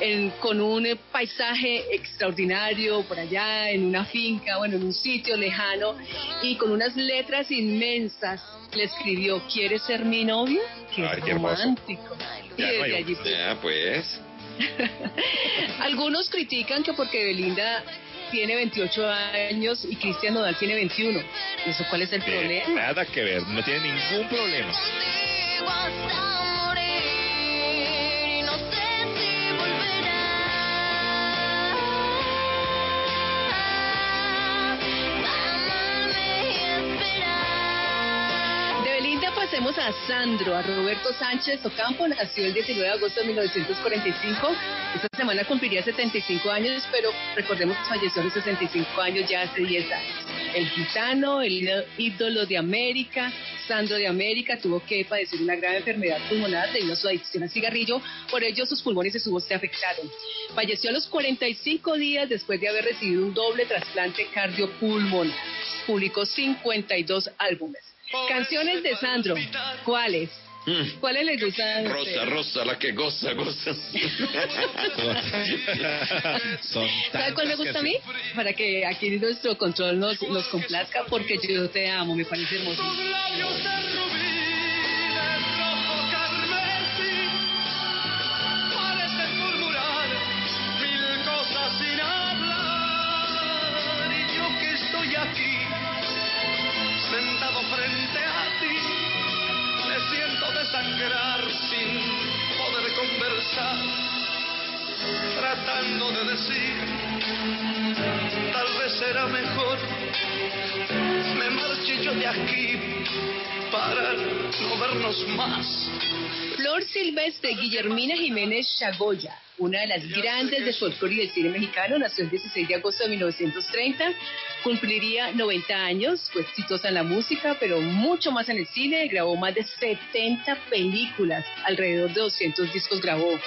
en- con un paisaje extraordinario por allá, en una finca, bueno, en un sitio lejano, y con unas letras inmensas. Le escribió, ¿quieres ser mi novio? Qué Ay, romántico. Ya, no hay pues. Algunos critican que porque Belinda tiene 28 años y Cristian Nodal tiene 21. ¿Eso cuál es el Eh, problema? nada que ver, no tiene ningún problema. Pasemos a Sandro, a Roberto Sánchez Ocampo, nació el 19 de agosto de 1945. Esta semana cumpliría 75 años, pero recordemos que falleció a los 65 años ya hace 10 años. El gitano, el ídolo de América, Sandro de América, tuvo que padecer una grave enfermedad pulmonar debido a su adicción al cigarrillo, por ello sus pulmones y su voz se afectaron. Falleció a los 45 días después de haber recibido un doble trasplante cardiopulmonar. Publicó 52 álbumes. Canciones de Sandro, ¿cuáles? Mm. ¿Cuáles les gustan? Rosa? Rosa, la que goza, goza. Son ¿Sabe cuál me gusta a mí? Para que aquí nuestro control nos, nos complazca, porque yo te amo, me parece hermoso. Frente a ti me siento desangrar sin poder conversar tratando de decir tal vez será mejor me marche yo de aquí para no vernos más Flor Silvestre Guillermina Jiménez Chagoya, una de las grandes del folclore y del cine mexicano, nació el 16 de agosto de 1930, cumpliría 90 años, fue exitosa en la música, pero mucho más en el cine, grabó más de 70 películas, alrededor de 200 discos grabó.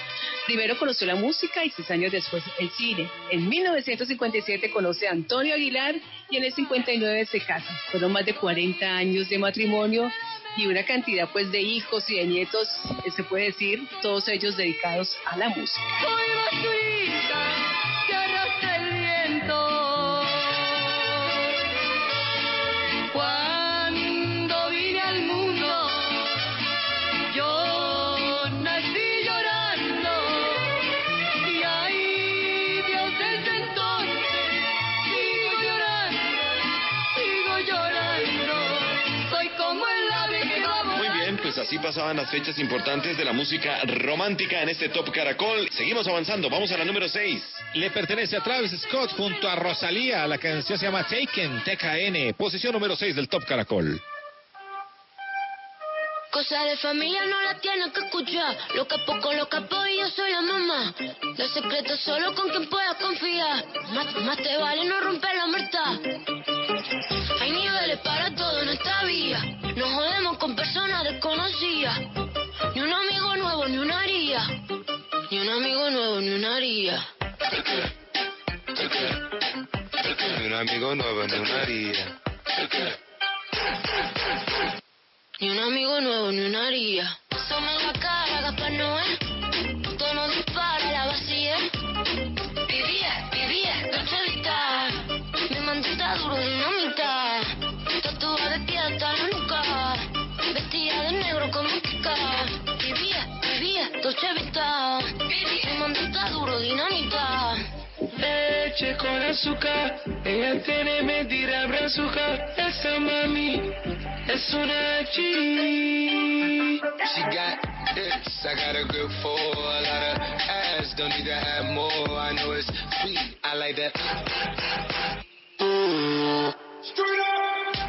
Primero conoció la música y seis años después el cine. En 1957 conoce a Antonio Aguilar y en el 59 se casa. Fueron más de 40 años de matrimonio y una cantidad pues de hijos y de nietos, eh, se puede decir, todos ellos dedicados a la música. Soy basurita que Así pasaban las fechas importantes de la música romántica en este Top Caracol. Seguimos avanzando, vamos a la número 6. Le pertenece a Travis Scott junto a Rosalía. La canción se llama Taken, TKN, posición número 6 del Top Caracol. Cosa de familia no la tienes que escuchar. Lo capo con lo capo y yo soy la mamá. Los secretos solo con quien puedas confiar. Más, más te vale no romper la muerta. Hay niveles para todo en esta vía. Nos jodemos con personas desconocidas. Ni un amigo nuevo, ni una haría. Ni un amigo nuevo, ni una haría. Ni un amigo nuevo, ni una haría. Ni un amigo nuevo, ni una haría. Somos la cara, Gaspar Noé. Tono dispara, vivía, cachavita. Mi mantita duro dinamita. Leche con azúcar, ella tiene mentira brazuca. Esa mami es una G. She got hips, I got a grip for a lot of ass. Don't need to have more. I know it's sweet, I like that. Ooh.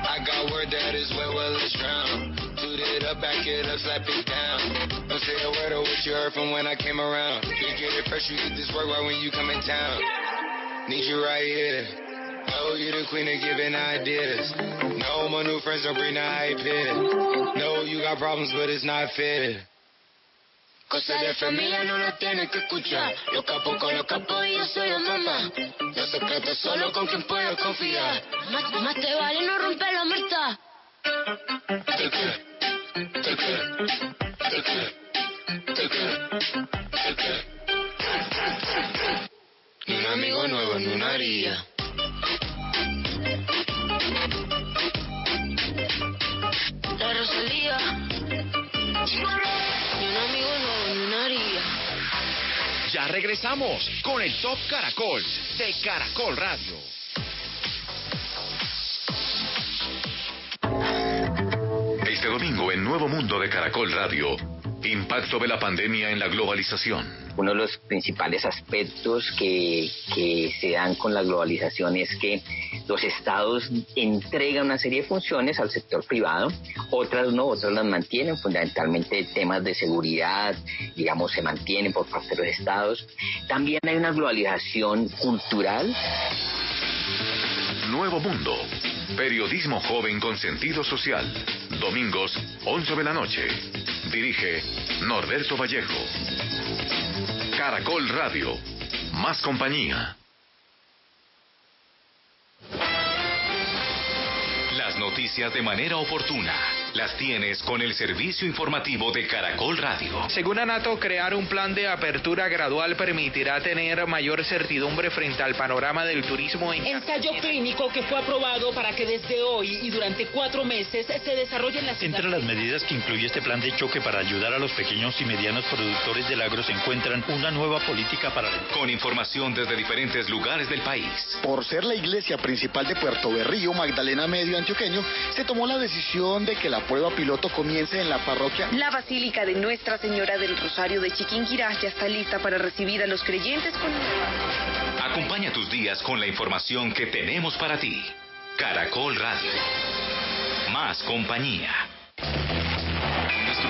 I got word that is wet, well it's drown. Toot it up, back it up, slap it down. Don't say a word of what you heard from when I came around. You get it fresh, you get this work right when you come in town. Need you right here. Know you the queen of giving ideas. No, my new friends don't bring the hype here. No, you got problems, but it's not fair. Cosa de familia no la tienes que escuchar. Lo capo con lo capo y yo soy la mamá. Los secretos solo con quien puedo confiar. Más, más te vale no romper la muerta. Ni un amigo nuevo, ni una haría. La Rosalía. Ni un amigo nuevo, ni una haría. Ya regresamos con el Top Caracol de Caracol Radio. Este domingo en Nuevo Mundo de Caracol Radio, impacto de la pandemia en la globalización. Uno de los principales aspectos que, que se dan con la globalización es que los estados entregan una serie de funciones al sector privado, otras no, otras las mantienen, fundamentalmente temas de seguridad, digamos, se mantienen por parte de los estados. También hay una globalización cultural. Nuevo Mundo, periodismo joven con sentido social. Domingos, 11 de la noche. Dirige Norberto Vallejo. Caracol Radio, más compañía. Las noticias de manera oportuna las tienes con el servicio informativo de Caracol Radio. Según Anato, crear un plan de apertura gradual permitirá tener mayor certidumbre frente al panorama del turismo en Ensayo clínico que fue aprobado para que desde hoy y durante cuatro meses se desarrollen las... Entre las medidas que incluye este plan de choque para ayudar a los pequeños y medianos productores del agro se encuentran una nueva política para... Con información desde diferentes lugares del país. Por ser la iglesia principal de Puerto Berrío, Magdalena Medio Se tomó la decisión de que la prueba piloto comience en la parroquia. La Basílica de Nuestra Señora del Rosario de Chiquinquirá ya está lista para recibir a los creyentes con... Acompaña tus días con la información que tenemos para ti. Caracol Radio. Más compañía.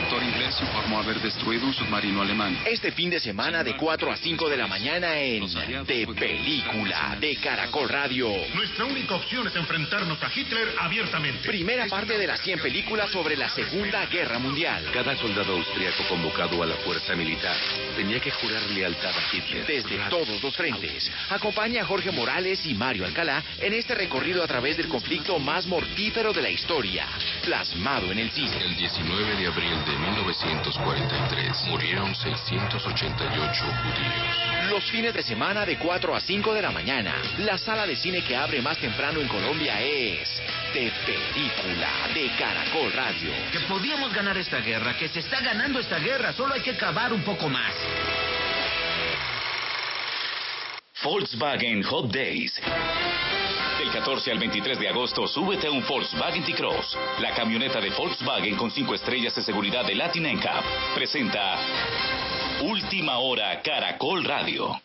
Destructor inglés informó haber destruido un submarino alemán. Este fin de semana de 4 a 5 de la mañana en De Película de Caracol Radio. Nuestra única opción es enfrentarnos a Hitler abiertamente. Primera parte de las 100 películas sobre la Segunda Guerra Mundial. Cada soldado austriaco convocado a la fuerza militar tenía que jurar lealtad a Hitler. Desde todos los frentes. Acompaña a Jorge Morales y Mario Alcalá en este recorrido a través del conflicto más mortífero de la historia, plasmado en el cine. El 19 de abril de 1943 murieron 688 judíos. Los fines de semana de 4 a 5 de la mañana. La sala de cine que abre más temprano en Colombia es De Película de Caracol Radio. Que podíamos ganar esta guerra, que se está ganando esta guerra, solo hay que cavar un poco más. Volkswagen Hot Days. Del 14 al 23 de agosto, súbete a un Volkswagen T-Cross, la camioneta de Volkswagen con 5 estrellas de seguridad de Latin NCAP. Presenta Última Hora Caracol Radio.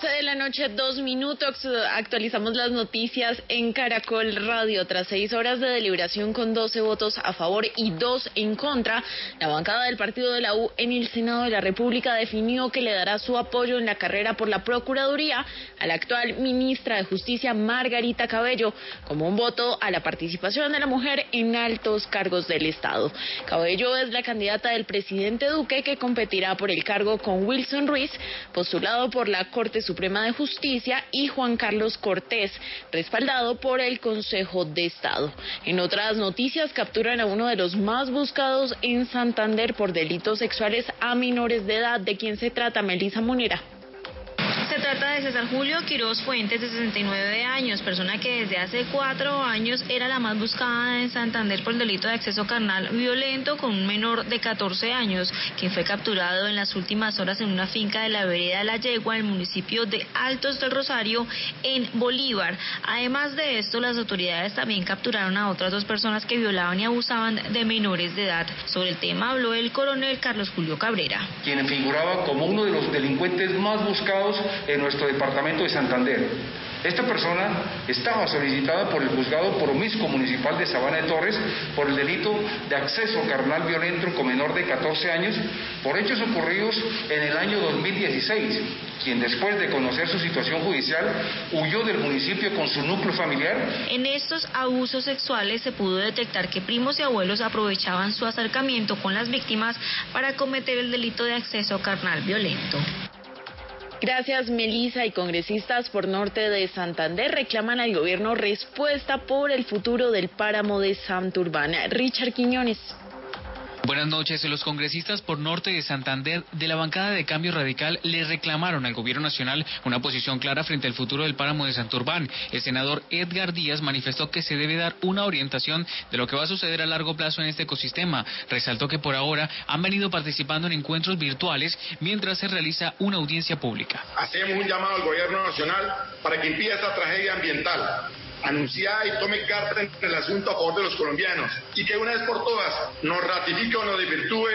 11 de la noche, dos minutos. Actualizamos las noticias en Caracol Radio. Tras seis horas de deliberación con 12 votos a favor y dos en contra, la bancada del partido de la U en el Senado de la República definió que le dará su apoyo en la carrera por la Procuraduría a la actual ministra de Justicia, Margarita Cabello, como un voto a la participación de la mujer en altos cargos del Estado. Cabello es la candidata del presidente Duque que competirá por el cargo con Wilson Ruiz, postulado por la Corte Suprema de Justicia y Juan Carlos Cortés, respaldado por el Consejo de Estado. En otras noticias, capturan a uno de los más buscados en Santander por delitos sexuales a menores de edad. ¿De quién se trata, Melissa Munera? Se trata de César Julio Quiroz Fuentes, de 69 años, persona que desde hace cuatro años era la más buscada en Santander por el delito de acceso carnal violento con un menor de 14 años, quien fue capturado en las últimas horas en una finca de la vereda La Yegua, en el municipio de Altos del Rosario, en Bolívar. Además de esto, las autoridades también capturaron a otras dos personas que violaban y abusaban de menores de edad. Sobre el tema habló el coronel Carlos Julio Cabrera. Quien figuraba como uno de los delincuentes más buscados en nuestro departamento de Santander. Esta persona estaba solicitada por el juzgado promiscuo municipal de Sabana de Torres por el delito de acceso carnal violento con menor de 14 años por hechos ocurridos en el año 2016, quien después de conocer su situación judicial huyó del municipio con su núcleo familiar. En estos abusos sexuales se pudo detectar que primos y abuelos aprovechaban su acercamiento con las víctimas para cometer el delito de acceso carnal violento. Gracias, Melisa y congresistas por Norte de Santander reclaman al gobierno respuesta por el futuro del páramo de Santurbán. Richard Quiñones. Buenas noches. Los congresistas por norte de Santander de la bancada de Cambio Radical le reclamaron al gobierno nacional una posición clara frente al futuro del páramo de Santurbán. El senador Edgar Díaz manifestó que se debe dar una orientación de lo que va a suceder a largo plazo en este ecosistema. Resaltó que por ahora han venido participando en encuentros virtuales mientras se realiza una audiencia pública. Hacemos un llamado al gobierno nacional para que impida esta tragedia ambiental anunciada y tome carta en el asunto a favor de los colombianos y que una vez por todas nos ratifique o nos desvirtúe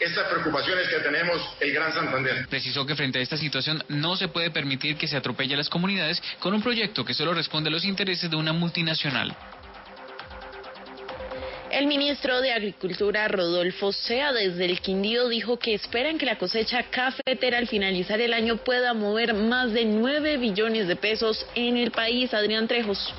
estas preocupaciones que tenemos el Gran Santander. Precisó que frente a esta situación no se puede permitir que se atropelle a las comunidades con un proyecto que solo responde a los intereses de una multinacional. El ministro de Agricultura, Rodolfo Sea, desde el Quindío, dijo que esperan que la cosecha cafetera al finalizar el año pueda mover más de 9 billones de pesos en el país. Adrián Trejos.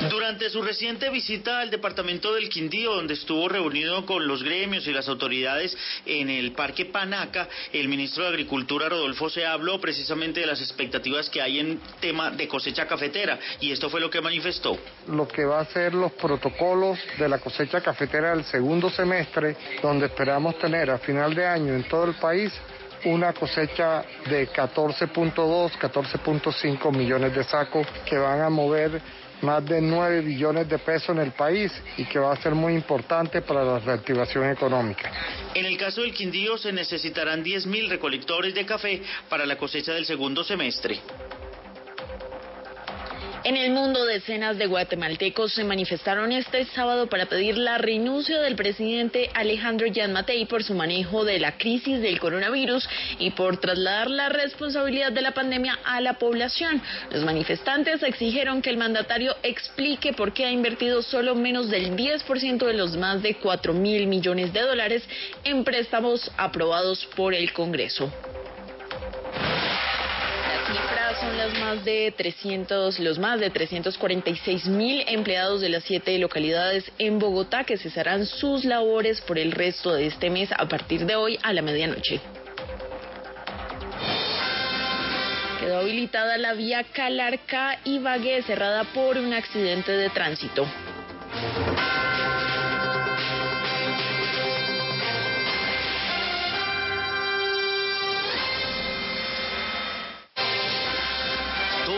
Durante su reciente visita al departamento del Quindío, donde estuvo reunido con los gremios y las autoridades en el Parque Panaca, el ministro de Agricultura, Rodolfo, se habló precisamente de las expectativas que hay en tema de cosecha cafetera, y esto fue lo que manifestó. Lo que va a ser los protocolos de la cosecha cafetera del segundo semestre, donde esperamos tener a final de año en todo el país una cosecha de 14.2, 14.5 millones de sacos que van a mover más de 9 billones de pesos en el país y que va a ser muy importante para la reactivación económica. En el caso del Quindío se necesitarán 10.000 recolectores de café para la cosecha del segundo semestre. En el mundo, decenas de guatemaltecos se manifestaron este sábado para pedir la renuncia del presidente Alejandro Matei por su manejo de la crisis del coronavirus y por trasladar la responsabilidad de la pandemia a la población. Los manifestantes exigieron que el mandatario explique por qué ha invertido solo menos del 10% de los más de 4 mil millones de dólares en préstamos aprobados por el Congreso son las más de 300, los más de 346 mil empleados de las siete localidades en Bogotá que cesarán sus labores por el resto de este mes a partir de hoy a la medianoche. Quedó habilitada la vía Calarca y Vague cerrada por un accidente de tránsito.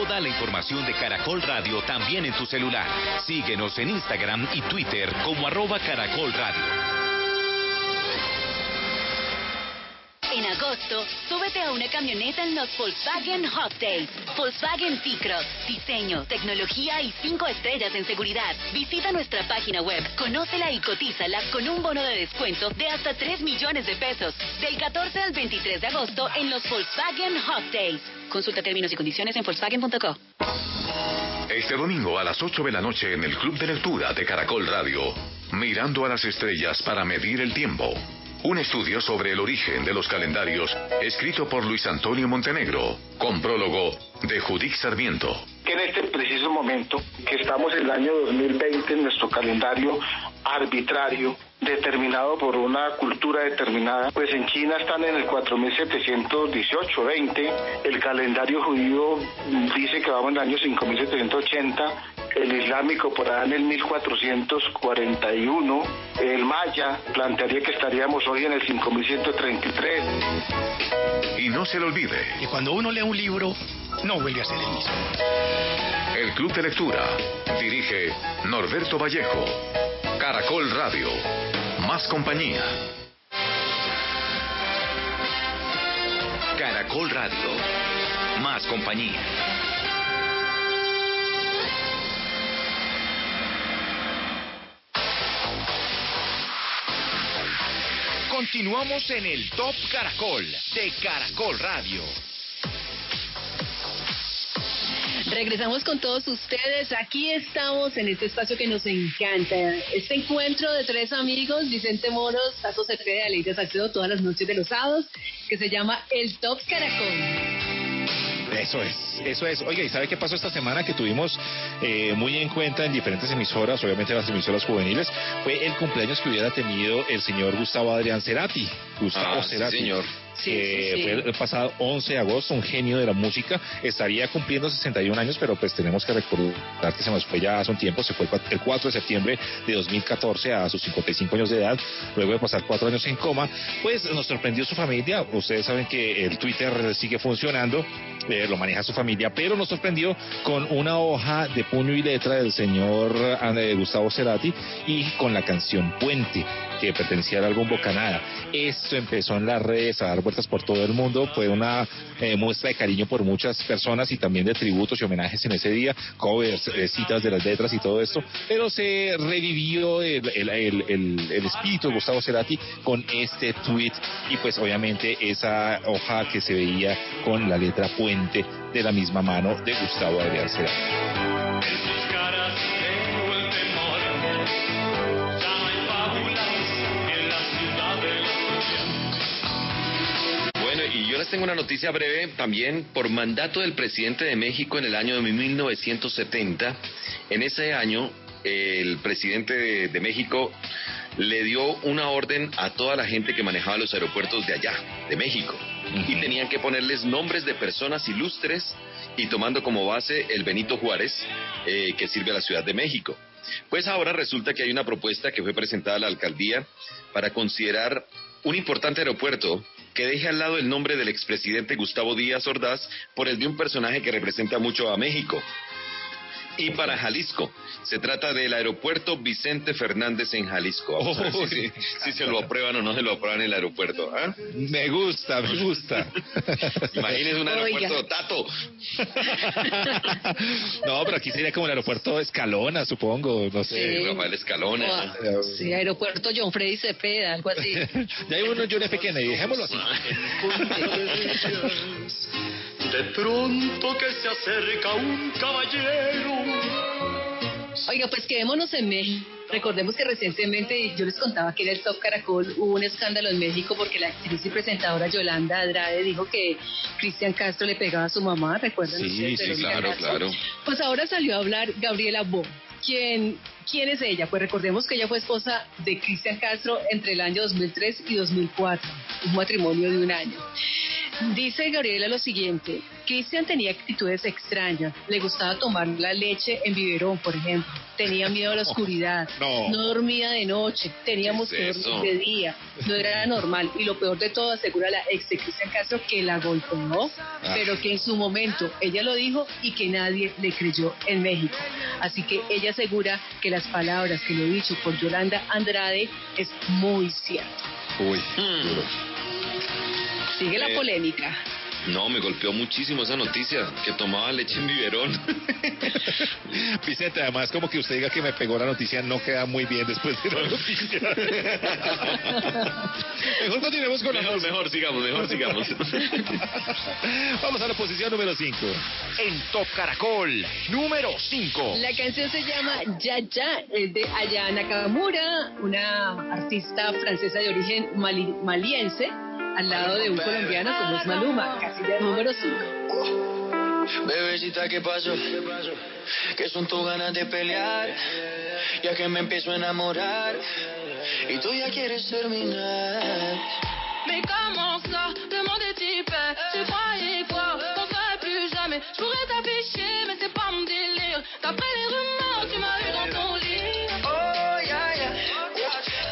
Toda la información de Caracol Radio también en tu celular. Síguenos en Instagram y Twitter como arroba Caracol Radio. Agosto, súbete a una camioneta en los Volkswagen Hot Days. Volkswagen T-Cross, diseño, tecnología y 5 estrellas en seguridad. Visita nuestra página web, conócela y cotízala con un bono de descuento de hasta 3 millones de pesos. Del 14 al 23 de agosto en los Volkswagen Hot Days. Consulta términos y condiciones en Volkswagen.co. Este domingo a las 8 de la noche en el Club de Lectura de Caracol Radio, mirando a las estrellas para medir el tiempo. Un estudio sobre el origen de los calendarios, escrito por Luis Antonio Montenegro, con prólogo de Judith Sarmiento. en este preciso momento, que estamos en el año 2020, en nuestro calendario arbitrario, determinado por una cultura determinada, pues en China están en el 4718-20, el calendario judío dice que vamos en el año 5780, el islámico por allá en el 1441, el maya plantearía que estaríamos hoy en el 5133. Y no se le olvide, Y cuando uno lee un libro, no vuelve a ser el mismo. el Club de Lectura dirige Norberto Vallejo. Caracol Radio, más compañía. Caracol Radio. Más compañía. Continuamos en el Top Caracol de Caracol Radio. Regresamos con todos ustedes. Aquí estamos en este espacio que nos encanta. Este encuentro de tres amigos, Vicente Moros, Tato Cepeda, Aleida Salcedo, todas las noches de los sábados, que se llama El Top Caracol. Eso es, eso es. Oiga, ¿y sabe qué pasó esta semana? Que tuvimos eh, muy en cuenta en diferentes emisoras, obviamente las emisoras juveniles, fue el cumpleaños que hubiera tenido el señor Gustavo Adrián Cerati. Gustavo Ah, sí, Cerati. señor. Sí, que sí, sí. fue el pasado 11 de agosto, un genio de la música, estaría cumpliendo 61 años, pero pues tenemos que recordar que se nos fue ya hace un tiempo, se fue el 4 de septiembre de 2014 a sus 55 años de edad, luego de pasar cuatro años en coma, pues nos sorprendió su familia, ustedes saben que el Twitter sigue funcionando, eh, lo maneja su familia, pero nos sorprendió con una hoja de puño y letra del señor eh, Gustavo Cerati y con la canción Puente que pertenecía al álbum Bocanada. Esto empezó en las redes a dar vueltas por todo el mundo, fue una eh, muestra de cariño por muchas personas y también de tributos y homenajes en ese día, covers, eh, citas de las letras y todo esto, pero se revivió el, el- el- espíritu de Gustavo Cerati con este tweet y pues obviamente esa hoja que se veía con la letra Puente de la misma mano de Gustavo Adrián Cerati. Yo les tengo una noticia breve también por mandato del presidente de México en el año de 1970. En ese año, el presidente de, de México le dio una orden a toda la gente que manejaba los aeropuertos de allá, de México, y tenían que ponerles nombres de personas ilustres y tomando como base el Benito Juárez, eh, que sirve a la Ciudad de México. Pues ahora resulta que hay una propuesta que fue presentada a la alcaldía para considerar un importante aeropuerto que deje al lado el nombre del expresidente Gustavo Díaz Ordaz por el de un personaje que representa mucho a México. Y para Jalisco, se trata del aeropuerto Vicente Fernández en Jalisco. Vamos a ver si, si- si se lo aprueban o no se lo aprueban en el aeropuerto. ¿ah? Me gusta, me gusta. Imagínese un aeropuerto Oiga. Tato. No, pero aquí sería como el aeropuerto Escalona, supongo, no sé. Sí. Rafael Escalona. Sí, aeropuerto John Freddy Cepeda, algo así. Ya hay uno John F. Kennedy, dejémoslo así. De pronto que se acerca un caballero. Oiga, pues quedémonos en México. Recordemos que recientemente, yo les contaba que era el Top Caracol, hubo un escándalo en México porque la actriz y presentadora Yolanda Andrade dijo que Cristian Castro le pegaba a su mamá, ¿recuerdan Sí, ustedes? sí, claro, Castro? claro. Pues ahora salió a hablar Gabriela Bo. ¿Quién, ¿Quién es ella? Pues recordemos que ella fue esposa de Cristian Castro entre el año 2003 y 2004, un matrimonio de un año. Dice Gabriela lo siguiente, Cristian tenía actitudes extrañas, le gustaba tomar la leche en biberón, por ejemplo, tenía miedo a la oscuridad, No. dormía de noche, teníamos ¿Qué que es dormir de día, no era normal y lo peor de todo asegura la ex de Cristian Castro que la golpeó, pero que en su momento ella lo dijo y que nadie le creyó en México. Así que ella asegura que las palabras que le he dicho por Yolanda Andrade es muy cierto. Uy, Hmm. Sigue la Eh, polémica. No, me golpeó muchísimo esa noticia, que tomaba leche en biberón. Vicente, además, como que usted diga que me pegó la noticia no queda muy bien después de la noticia. mejor continuemos con la Mejor, música. mejor, sigamos, mejor, sigamos. Vamos a la posición número 5. En Top Caracol, número 5. La canción se llama Ya Ya, es de Aya Nakamura, una artista francesa de origen mali- maliense, al lado de un colombiano como es Maluma, casilla número 5. Bebecita, ¿qué pasó? ¿Qué son tus ganas de pelear? Ya que me empiezo a enamorar y tú ya quieres terminar. Mais comment ça, demande type Tu croyais quoi On ferait plus jamais Je pourrais t'afficher mais c'est pas mon délire D'après les rumeurs tu m'as eu dans ton lit Oh, ya, ya.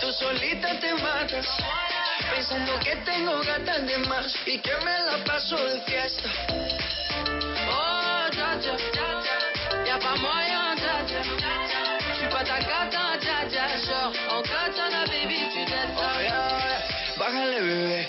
Tú solita te matas. Que tengo gatas de más y que me la paso de fiesta. Oh dja dja Y'a pas moyen dja dja J'suis pas ta cata dja dja Genre en katana baby tu Oh, ya. Bájale, bebé,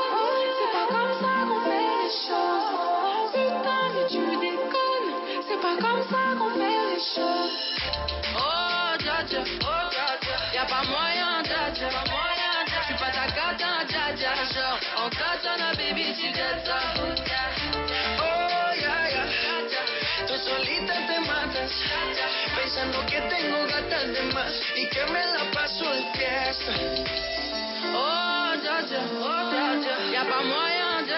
Choses Putain mais tu déconnes C'est pas comme ça qu'on fait les choses Oh dja Oh dja Y'a pas moyen dja Pas moyen dja J'suis pas ta cata dja dja Genre en katana baby tu dettes ça Oh, ya, ya. Tú solita te matas. Pensando que tengo gatas de más que me la paso de fiesta. Oh dja Oh dja Y'a pas moyen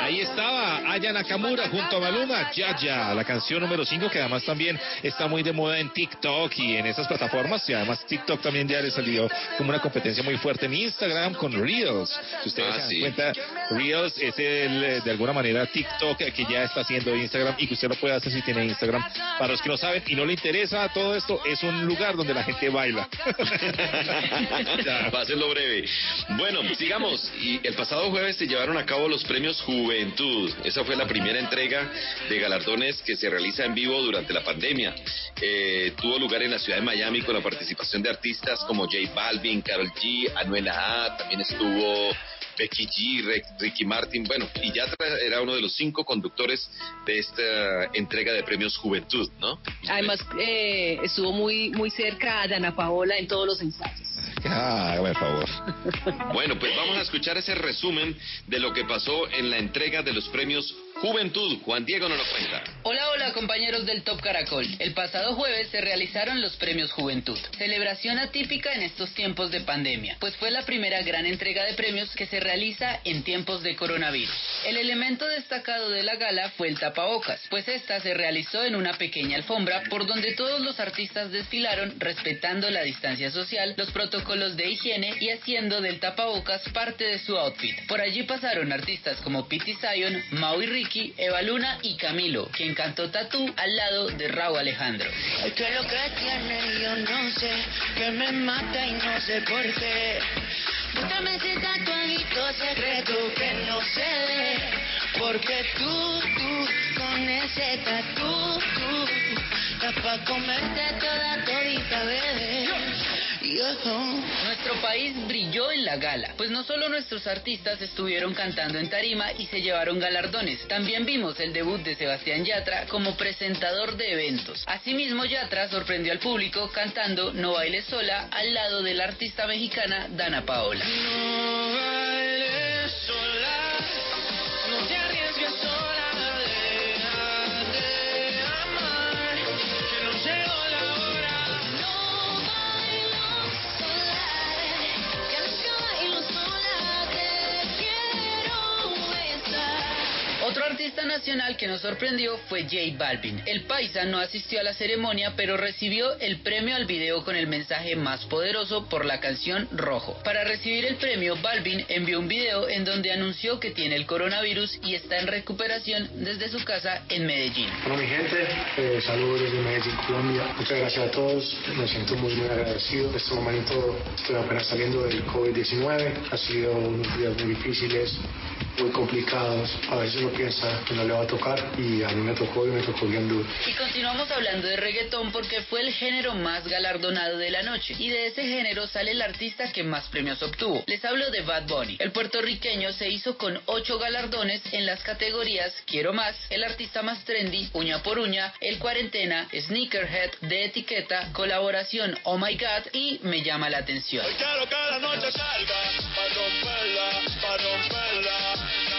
Ahí estaba Aya Nakamura junto a Maluma, Ya Ya, la canción número 5 que además también está muy de moda en TikTok y en esas plataformas y además TikTok también ya le salió como una competencia muy fuerte en Instagram con Reels. Si ustedes Ah, se dan sí. cuenta, Reels es el, eh, de alguna manera TikTok que ya está haciendo Instagram y que usted lo puede hacer si tiene Instagram. Para los que no saben y no le interesa todo esto, es un lugar donde la gente baila. Para hacerlo breve. Bueno, sigamos. Y el pasado jueves se llevaron a cabo los premios Juventud. Esa fue la primera entrega de galardones que se realiza en vivo durante la pandemia. Eh, tuvo lugar en la ciudad de Miami con la participación de artistas como J Balvin, Carol G, Anuela A, también estuvo Becky G, Ricky Martin, bueno, y Yatra era uno de los cinco conductores de esta entrega de premios Juventud, ¿no? Además, eh, estuvo muy, muy cerca a Dana Paola en todos los ensayos. Ah, favor. Bueno, pues vamos a escuchar ese resumen de lo que pasó en la entrega de los premios Juventud. Juan Diego nos lo cuenta. Hola, hola compañeros del Top Caracol. El pasado jueves se realizaron los premios Juventud. Celebración atípica en estos tiempos de pandemia, pues fue la primera gran entrega de premios que se realiza en tiempos de coronavirus. El elemento destacado de la gala fue el tapabocas, pues esta se realizó en una pequeña alfombra por donde todos los artistas desfilaron respetando la distancia social, los protocolos de higiene y haciendo del tapabocas parte de su outfit. Por allí pasaron artistas como Pity Zion, Mau y Ricky, Eva Luna y Camilo, quien cantó Tatú al lado de Raúl Alejandro. Es que lo que tiene yo no sé, que me mata y no sé por qué. Búscame ese tatuajito secreto que no se ve, porque tú, tú, con ese tatu, tú, estás pa' comerte toda todita, bebé. Nuestro país brilló en la gala, pues no solo nuestros artistas estuvieron cantando en tarima y se llevaron galardones, también vimos el debut de Sebastián Yatra como presentador de eventos. Asimismo, Yatra sorprendió al público cantando No bailes sola al lado de la artista mexicana Dana Paola. No artista nacional que nos sorprendió fue J Balvin. El paisa no asistió a la ceremonia, pero recibió el premio al video con el mensaje más poderoso por la canción Rojo. Para recibir el premio, Balvin envió un video en donde anunció que tiene el coronavirus y está en recuperación desde su casa en Medellín. Bueno, mi gente, eh, saludos desde Medellín, Colombia. Muchas gracias a todos. Me siento muy, muy agradecido. En este momento estoy apenas saliendo del COVID-19. Ha sido unos días muy difíciles, muy complicados. A veces uno que no le va a tocar y a mí me tocó y me tocó bien duro. Y continuamos hablando de reggaetón porque fue el género más galardonado de la noche. Y de ese género sale el artista que más premios obtuvo. Les hablo de Bad Bunny. El puertorriqueño se hizo con ocho galardones en las categorías Quiero Más, el artista más trendy, Uña por Uña, El Cuarentena, Sneakerhead, De Etiqueta, Colaboración Oh My God y Me Llama la Atención. Quiero que la noche salga para romperla, para romperla.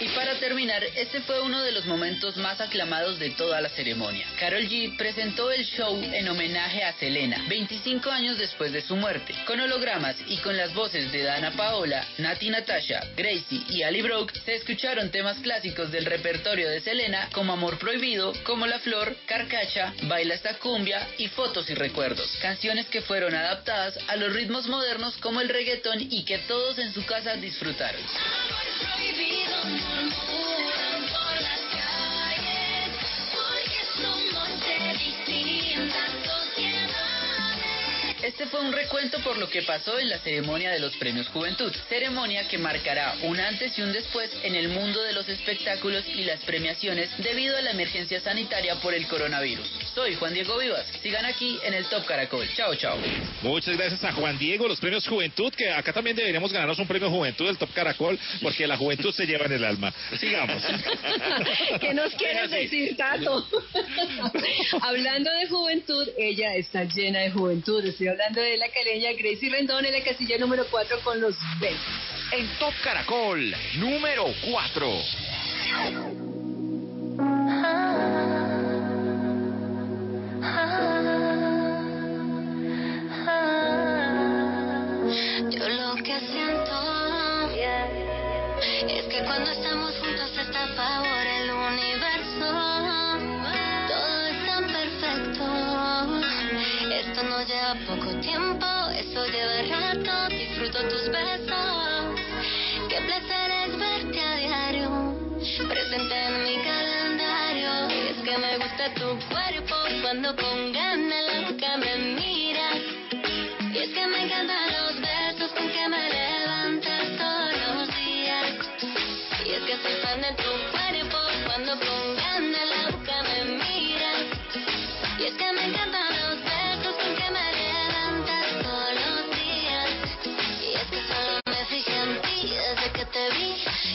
Y para terminar, este fue uno de los momentos más aclamados de toda la ceremonia. Carol G presentó el show en homenaje a Selena, 25 años después de su muerte. Con hologramas y con las voces de Dana Paola, Nati Natasha, Gracie y Ali Broke, se escucharon temas clásicos del repertorio de Selena como Amor Prohibido, Como la Flor, Carcacha, Baila esta cumbia y Fotos y Recuerdos. Canciones que fueron adaptadas a los ritmos modernos como el reggaetón y que todos en su casa disfrutaron. Por las calles porque somos. Este fue un recuento por lo que pasó en la ceremonia de los Premios Juventud, ceremonia que marcará un antes y un después en el mundo de los espectáculos y las premiaciones debido a la emergencia sanitaria por el coronavirus. Soy Juan Diego Vivas, sigan aquí en el Top Caracol. Chao, chao. Muchas gracias a Juan Diego, los premios Juventud, que acá también deberíamos ganarnos un premio Juventud del Top Caracol, porque la juventud se lleva en el alma. Sigamos. ¿Qué nos quieres decir, Tato? hablando de juventud, ella está llena de juventud. Estoy hablando de la caleña Gracie Rendón en la casilla número 4 con los besos. En Top Caracol, número 4.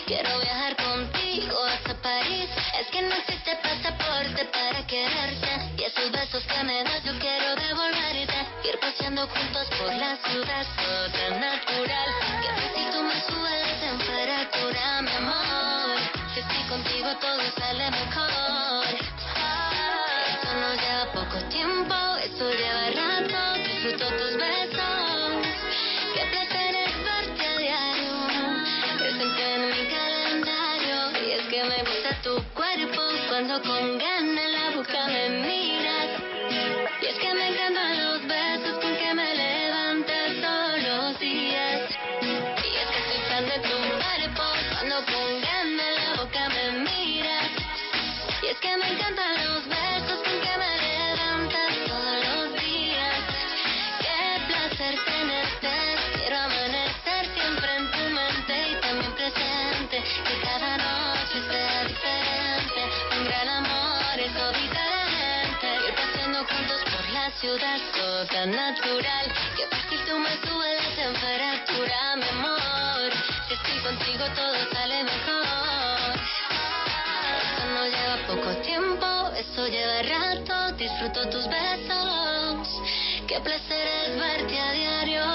Quiero viajar contigo hasta París. Es que no existe pasaporte para quererte. Y esos besos que me das yo quiero devolverte. Ir paseando juntos por la ciudad, todo tan natural. Cuando ciudad, todo tan natural. Que fácil tú me la temperatura, mi amor. Si estoy contigo todo sale mejor. Esto no lleva poco tiempo, eso lleva rato. Disfruto tus besos. Qué placer es verte a diario.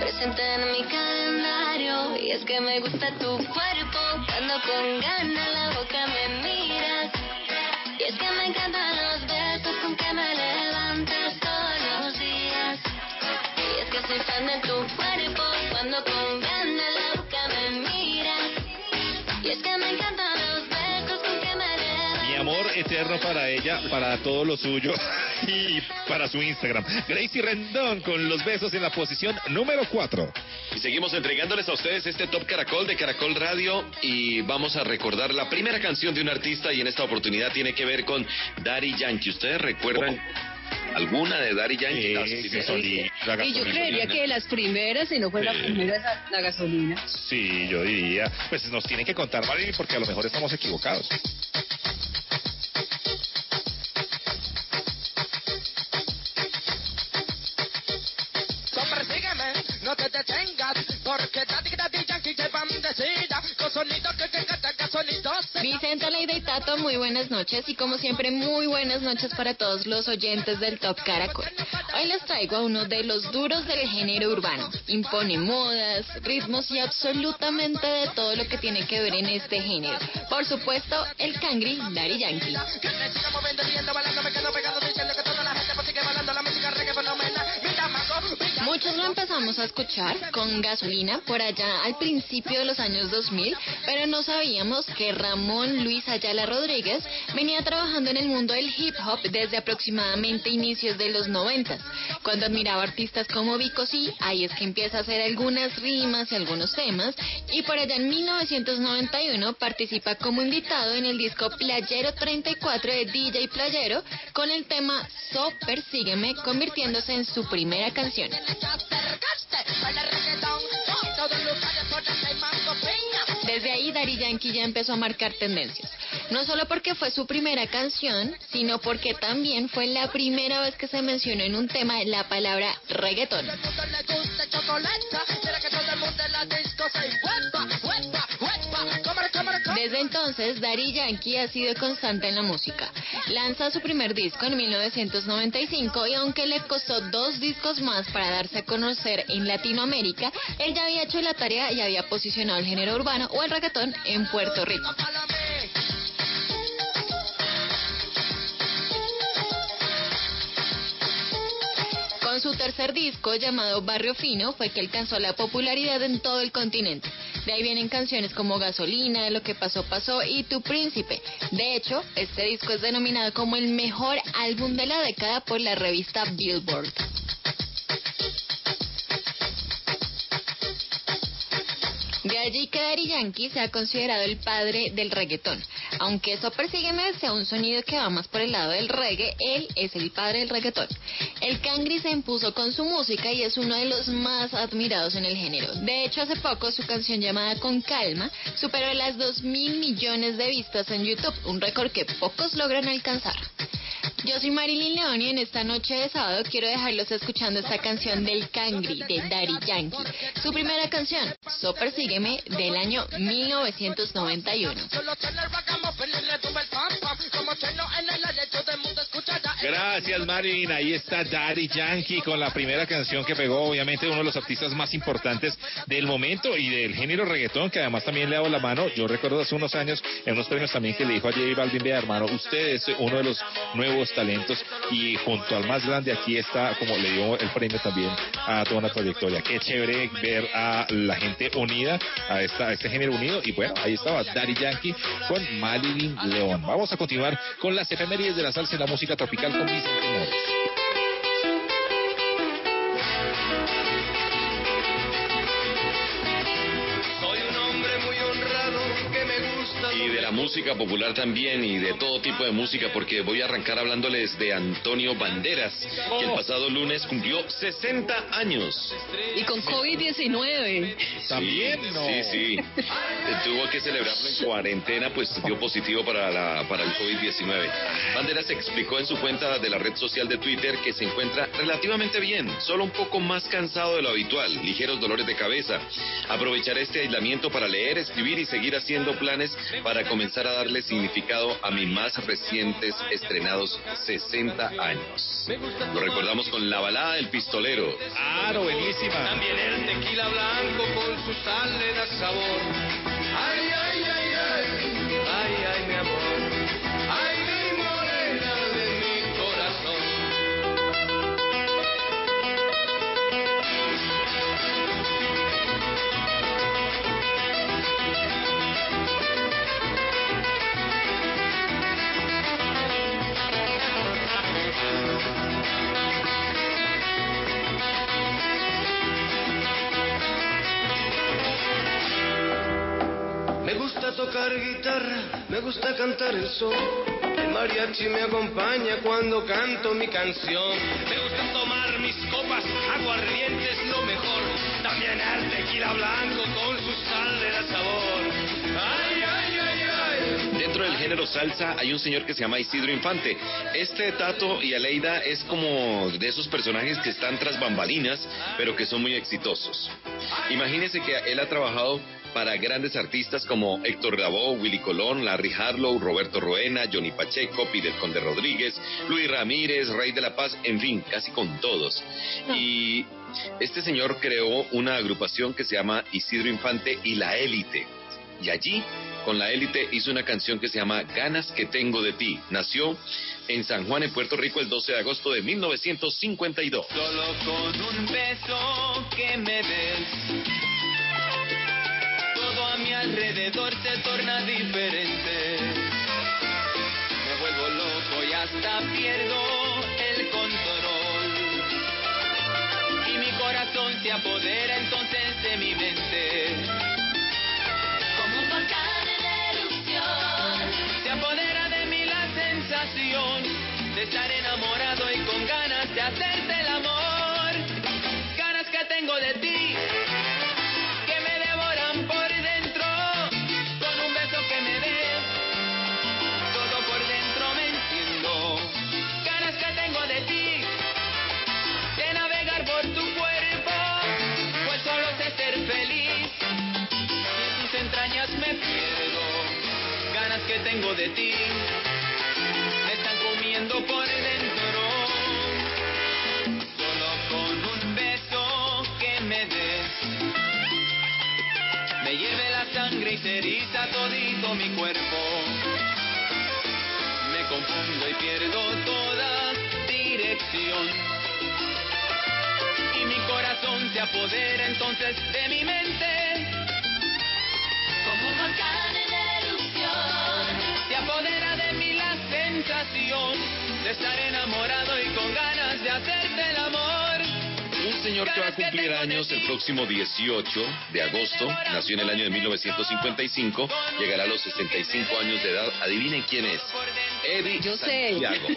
Presente en mi calendario. Y es que me gusta tu cuerpo. Cuando con ganas la boca me miras. Y es que me encantan los besos con que me levantas tu cuerpo. Cuando con ganas Y es que me encantan los besos con que me. Mi amor eterno para ella, para todo lo suyo y para su Instagram. Gracie Rendón con los besos en la posición número 4. Y seguimos entregándoles a ustedes este Top Caracol de Caracol Radio y vamos a recordar la primera canción de un artista y en esta oportunidad tiene que ver con Daddy Yankee. ¿Ustedes recuerdan alguna de Daddy Yankee? La gasolina, la Y yo creería que de las primeras, si no fue la Sí. primera, esa- la gasolina. Sí, yo diría. Pues nos tienen que contar, Marilyn, porque a lo mejor estamos equivocados. No te detengas, porque Daddy Daddy Yankee llevan decida, con sonido que te canta, que sonido se... Vicente, Leida y Tato, muy buenas noches y como siempre muy buenas noches para todos los oyentes del Top Caracol. Hoy les traigo a uno de los duros del género urbano. Impone modas, ritmos y absolutamente de todo lo que tiene que ver en este género. Por supuesto, el cangri Daddy Yankee. Muchos lo empezamos a escuchar con gasolina por allá al principio de los años 2000, pero no sabíamos que Ramón Luis Ayala Rodríguez venía trabajando en el mundo del hip hop desde aproximadamente inicios de los 90. Cuando admiraba artistas como Vico C, ahí es que empieza a hacer algunas rimas y algunos temas, y por allá en 1991 participa como invitado en el disco Playero 34 de DJ Playero con el tema So Persígueme, convirtiéndose en su primera canción. Piña. Desde ahí Daddy Yankee ya empezó a marcar tendencias. No solo porque fue su primera canción, sino porque también fue la primera vez que se mencionó en un tema la palabra reggaetón. Desde entonces, Daddy Yankee ha sido constante en la música. Lanza su primer disco en 1995 y aunque le costó dos discos más para darse conocer en Latinoamérica, él ya había hecho la tarea y había posicionado el género urbano o el reggaetón en Puerto Rico. Con su tercer disco llamado Barrio Fino fue que alcanzó la popularidad en todo el continente. De ahí vienen canciones como Gasolina, Lo que pasó pasó y Tu Príncipe. De hecho, este disco es denominado como el mejor álbum de la década por la revista Billboard. De allí que Daddy Yankee se ha considerado el padre del reggaetón. Aunque eso persígueme sea un sonido que va más por el lado del reggae, él es el padre del reggaetón. El Cangri se impuso con su música y es uno de los más admirados en el género. De hecho, hace poco su canción llamada Con Calma superó las 2 mil millones de vistas en YouTube, un récord que pocos logran alcanzar. Yo soy Marilyn León y en esta noche de sábado quiero dejarlos escuchando esta canción del Cangri de Daddy Yankee. Su primera canción, So Persígueme, del año 1991. Gracias, Marilyn. Ahí está Daddy Yankee con la primera canción que pegó, obviamente uno de los artistas más importantes del momento y del género reggaetón, que además también le ha dado la mano. Yo recuerdo hace unos años en unos premios también que le dijo a J Balvin, vea hermano, usted es uno de los nuevos talentos y junto al más grande aquí está, como le dio el premio también a toda una trayectoria. Qué chévere ver a la gente unida, a, esta, este género unido y bueno, ahí estaba Daddy Yankee con Marilyn León. Vamos a continuar con las efemérides de la salsa y la música tropical con Y de la música popular también y de todo tipo de música porque voy a arrancar hablándoles de Antonio Banderas, que el pasado lunes cumplió 60 años. Y con COVID-19. También, sí, no. Sí, sí. Tuvo que celebrarlo en cuarentena, pues dio positivo para, la, para el COVID-19. Banderas explicó en su cuenta de la red social de Twitter que se encuentra relativamente bien, solo un poco más cansado de lo habitual, ligeros dolores de cabeza. Aprovecharé este aislamiento para leer, escribir y seguir haciendo planes para comenzar a darle significado a mis más recientes estrenados 60 años. Lo recordamos con la balada del pistolero. Claro, buenísima. También el tequila blanco con su sal le da sabor. Ay, ay. Tocar guitarra, me gusta cantar el son. El mariachi me acompaña cuando canto mi canción. Me gusta tomar mis copas, aguardiente es lo mejor. También el tequila blanco con su sal de la sabor. Ay, ay, ay, ay. Dentro del género salsa hay un señor que se llama Isidro Infante. Este Tato y Aleida es como de esos personajes que están tras bambalinas, pero que son muy exitosos. Imagínense que él ha trabajado para grandes artistas como Héctor Lavoe, Willy Colón, Larry Harlow, Roberto Roena, Johnny Pacheco, Pidel Conde Rodríguez, Luis Ramírez, Rey de la Paz, en fin, casi con todos. Y este señor creó una agrupación que se llama Isidro Infante y La Élite. Y allí, con La Élite, hizo una canción que se llama Ganas que tengo de ti. Nació en San Juan, en Puerto Rico, el 12 de agosto de 1952. Solo con un beso que me des. Mi alrededor se torna diferente. Me vuelvo loco y hasta pierdo el control. Y mi corazón se apodera entonces de mi mente. Como un volcán en erupción. Se apodera de mí la sensación de estar enamorado y con ganas de hacerte el amor. Ganas que tengo de ti, que tengo de ti, me están comiendo por dentro. Solo con un beso que me des, me hierve la sangre y se eriza todito mi cuerpo. Me confundo y pierdo toda dirección. Y mi corazón se apodera entonces de mi mente. Como un volcán en erupción. Estar enamorado y con ganas de hacerte el amor. Un señor que va a cumplir años el próximo 18 de agosto, nació en el año de 1955, llegará a los 65 años de edad. Adivinen quién es. Eddie Yo sé. Santiago.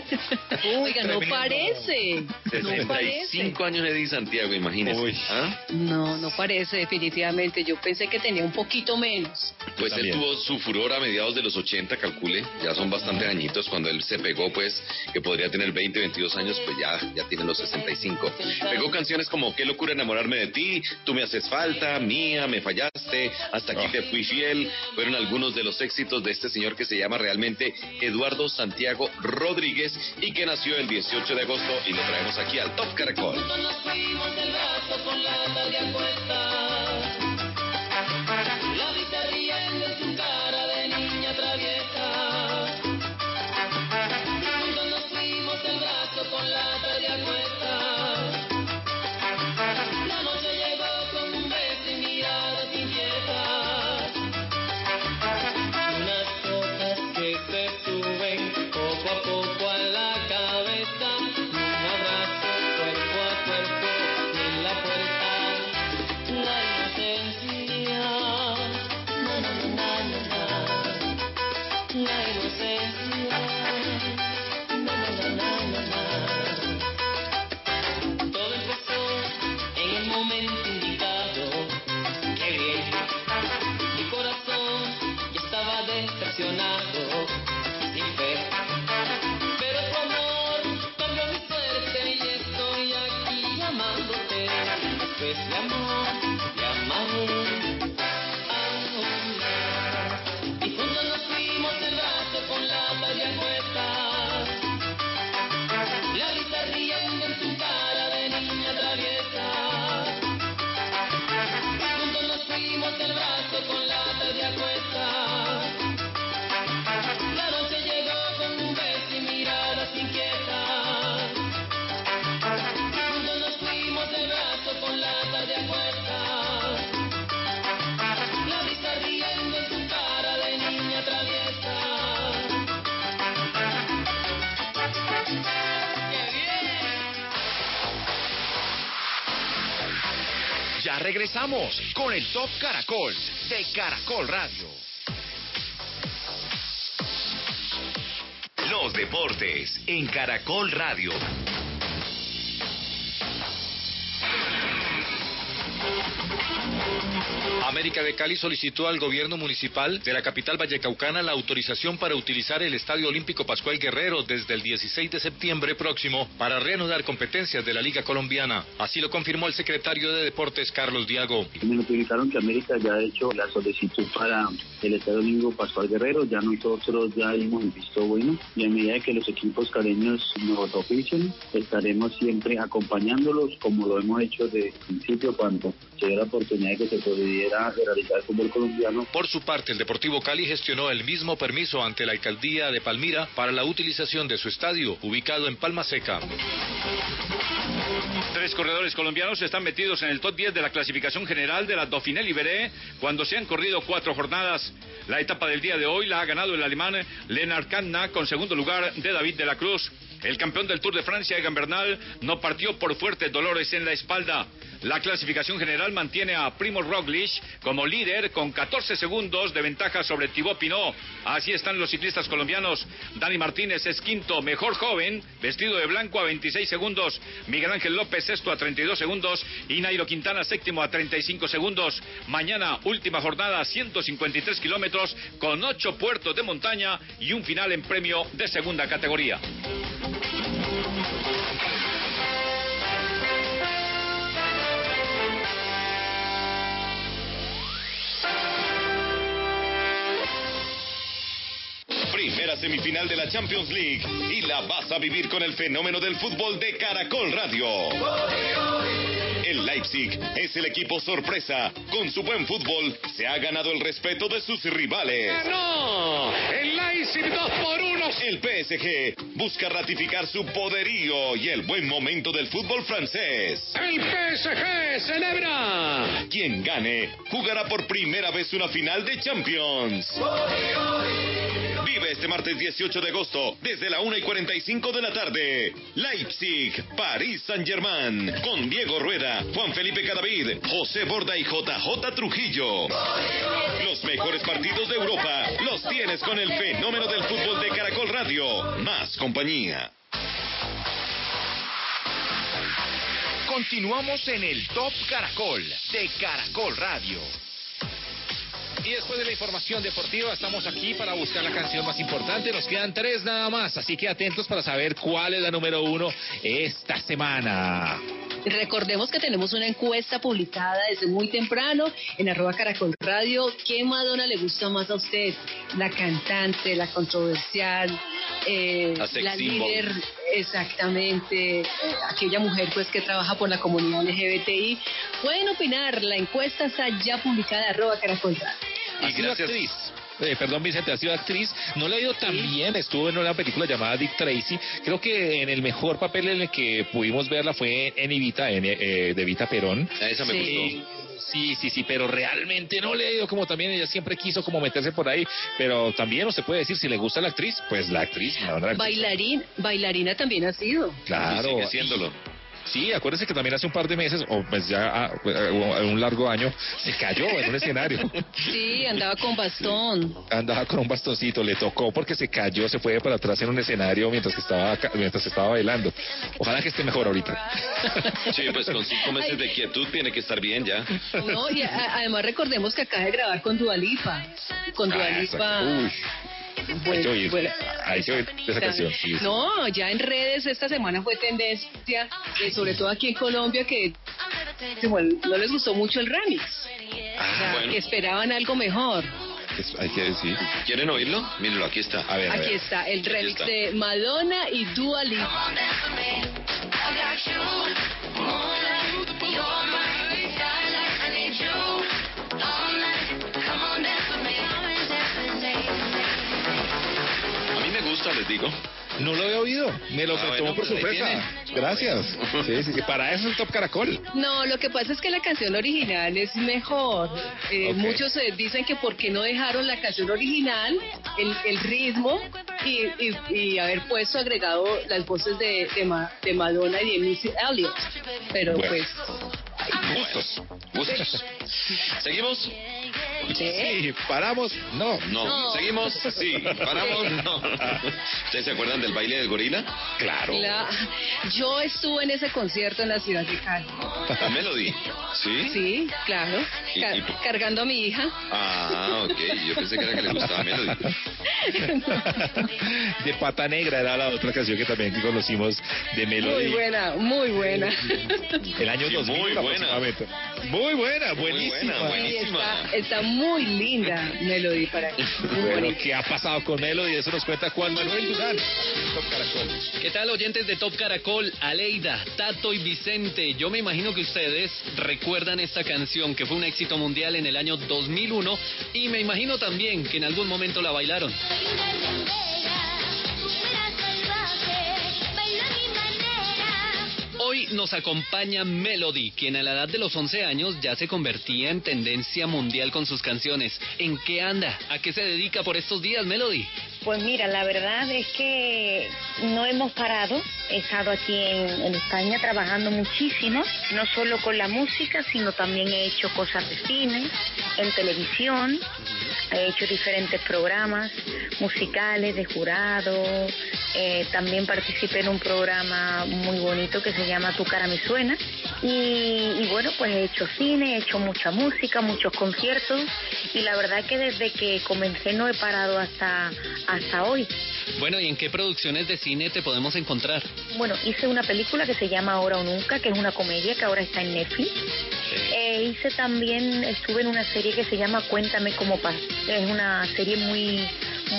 Oiga, no parece. No parece. 65 años Eddie Santiago, imagínense. ¿Ah? No, no parece definitivamente. Yo pensé que tenía un poquito menos. Pues él tuvo su furor a mediados de los 80, calcule, ya son bastantes añitos, cuando él se pegó, pues, que podría tener 20, 22 años, pues ya, ya tiene los 65. Pegó canciones como Qué locura enamorarme de ti, Tú me haces falta, Mía, me fallaste, Hasta aquí te fui fiel, fueron algunos de los éxitos de este señor que se llama realmente Eduardo Santiago Rodríguez y que nació el 18 de agosto y lo traemos aquí al Top Caracol. Nos fuimos del brazo con. La regresamos con el Top Caracol de Caracol Radio. Los deportes en Caracol Radio. América de Cali solicitó al gobierno municipal de la capital vallecaucana la autorización para utilizar el Estadio Olímpico Pascual Guerrero desde el 16 de septiembre próximo para reanudar competencias de la Liga Colombiana. Así lo confirmó el secretario de Deportes Carlos Diago. Me notificaron que América ya ha hecho la solicitud para el Estadio Olímpico Pascual Guerrero. Ya nosotros ya hemos visto bueno y a medida que los equipos caleños nos oficien, estaremos siempre acompañándolos como lo hemos hecho desde el principio cuando se dio la oportunidad de que se pudiera realizar el fútbol colombiano. Por su parte, el Deportivo Cali gestionó el mismo permiso ante la alcaldía de Palmira para la utilización de su estadio, ubicado en Palma Seca. Tres corredores colombianos están metidos en el top 10 de la clasificación general de la Dauphiné Libéré cuando se han corrido cuatro jornadas. La etapa del día de hoy la ha ganado el alemán Lennart Kanna con segundo lugar de David de la Cruz. El campeón del Tour de Francia, Egan Bernal, no partió por fuertes dolores en la espalda. La clasificación general mantiene a Primo Roglic como líder con 14 segundos de ventaja sobre Thibaut Pinot. Así están los ciclistas colombianos. Dani Martínez es quinto, mejor joven, vestido de blanco a 26 segundos. Miguel Ángel López sexto a 32 segundos y Nairo Quintana séptimo a 35 segundos. Mañana última jornada 153 kilómetros con ocho puertos de montaña y un final en premio de segunda categoría. Primera semifinal de la Champions League y la vas a vivir con el fenómeno del fútbol de Caracol Radio. El Leipzig es el equipo sorpresa. Con su buen fútbol se ha ganado el respeto de sus rivales. ¡No! El Leipzig 2 por 1. El PSG busca ratificar su poderío y el buen momento del fútbol francés. El PSG celebra. Quien gane jugará por primera vez una final de Champions. Vive este martes 18 de agosto desde la 1 y 45 de la tarde. Leipzig, París Saint Germain, con Diego Rueda, Juan Felipe Cadavid, José Borda y JJ Trujillo. Los mejores partidos de Europa los tienes con el fenómeno del fútbol de Caracol Radio. Más compañía. Continuamos en el Top Caracol de Caracol Radio. Y después de la información deportiva, estamos aquí para buscar la canción más importante. Nos quedan tres nada más, así que atentos para saber cuál es la número uno esta semana. Recordemos que tenemos una encuesta publicada desde muy temprano en arroba caracol radio. ¿Qué Madonna le gusta más a usted? La cantante, la controversial, eh, La líder, exactamente, eh, aquella mujer pues que trabaja por la comunidad LGBTI. Pueden opinar, la encuesta está ya publicada en arroba caracol radio. Ha sido actriz. Eh, perdón, Vicente, ha sido actriz. No le ha ido tan bien. Estuvo en una película llamada Dick Tracy. Creo que en el mejor papel en el que pudimos verla fue en Evita, en, eh, de Evita Perón. Esa me Sí. Sí, sí, sí, pero realmente no le ha ido como también ella siempre quiso como meterse por ahí, pero también usted puede decir si le gusta la actriz, pues la actriz, la verdad, la actriz. Bailarín, bailarina también ha sido. Claro. Sigue siéndolo. Sí, acuérdese que también hace un par de meses, o pues ya ah, eh, un largo año, se cayó en un escenario. Sí, andaba con bastón. Andaba con un bastoncito, le tocó porque se cayó, se fue para atrás en un escenario mientras que estaba mientras estaba bailando. Ojalá que esté mejor ahorita. Sí, pues con cinco meses de quietud tiene que estar bien ya. No, y a- además recordemos que acaba de grabar con Dualipa. Con Ah, Dualipa. Uy, hay que oír, bueno, hay que oír esa canción. sí, sí. No, ya en redes esta semana fue tendencia, eh, sobre todo aquí en Colombia, que bueno, no les gustó mucho el remix. O sea, bueno. que esperaban algo mejor. Es- hay que decir. ¿Quieren oírlo? Mírenlo, aquí está. A ver, Aquí está el remix está. de Madonna y Dua Lipa. Les digo. No lo había oído, me lo Ah, tomó bueno, por pues sorpresa. Gracias. Sí, sí, sí, para eso es el Top Caracol. No, lo que pasa es que la canción original es mejor. Eh, Ok. Muchos eh, dicen que por qué no dejaron la canción original, el, el ritmo y, y- y haber puesto agregado las voces de, de, Ma- de Madonna y de Missy Elliott. Pero Bueno. pues Gustos. Gustos. ¿Seguimos? Sí, paramos. No. No. No. ¿Seguimos? Sí. ¿Paramos? No. ¿Ustedes se acuerdan del baile del gorila? Claro. La- Yo estuve en ese concierto en la ciudad de Cali. ¿La Melody? ¿Sí? Sí, claro. ¿Y- Ca- y- cargando a mi hija. Ah, ok. Yo pensé que era que le gustaba Melody. De Pata Negra era la otra canción que también conocimos de Melody. Muy buena, muy buena. El año Sí, 2000 muy buena. Muy buena, buenísima. buena, Sí, buenísima. está, está muy linda Melody para muy Bueno. ¿qué ha pasado con Melody? Eso nos cuenta Juan Manuel Durán. Top Caracol. ¿Qué tal oyentes de Top Caracol? Aleida, Tato y Vicente. Yo me imagino que ustedes recuerdan esta canción que fue un éxito mundial en el año 2001 y me imagino también que en algún momento la bailaron. Hoy nos acompaña Melody, quien a la edad de los 11 años ya se convertía en tendencia mundial con sus canciones. ¿En qué anda? ¿A qué se dedica por estos días, Melody? Pues mira, la verdad es que no hemos parado. He estado aquí en, en España trabajando muchísimo, no solo con la música, sino también he hecho cosas de cine, en televisión, he hecho diferentes programas musicales de jurado, eh, también participé en un programa muy bonito que se llama Tu cara me suena. Y, y bueno, pues he hecho cine, he hecho mucha música, muchos conciertos y la verdad que desde que comencé no he parado hasta, hasta hoy. Bueno, ¿y en qué producciones de cine te podemos encontrar? Bueno, hice una película que se llama Ahora o Nunca, que es una comedia que ahora está en Netflix. Eh, hice también, estuve en una serie que se llama Cuéntame cómo pasa. Es una serie muy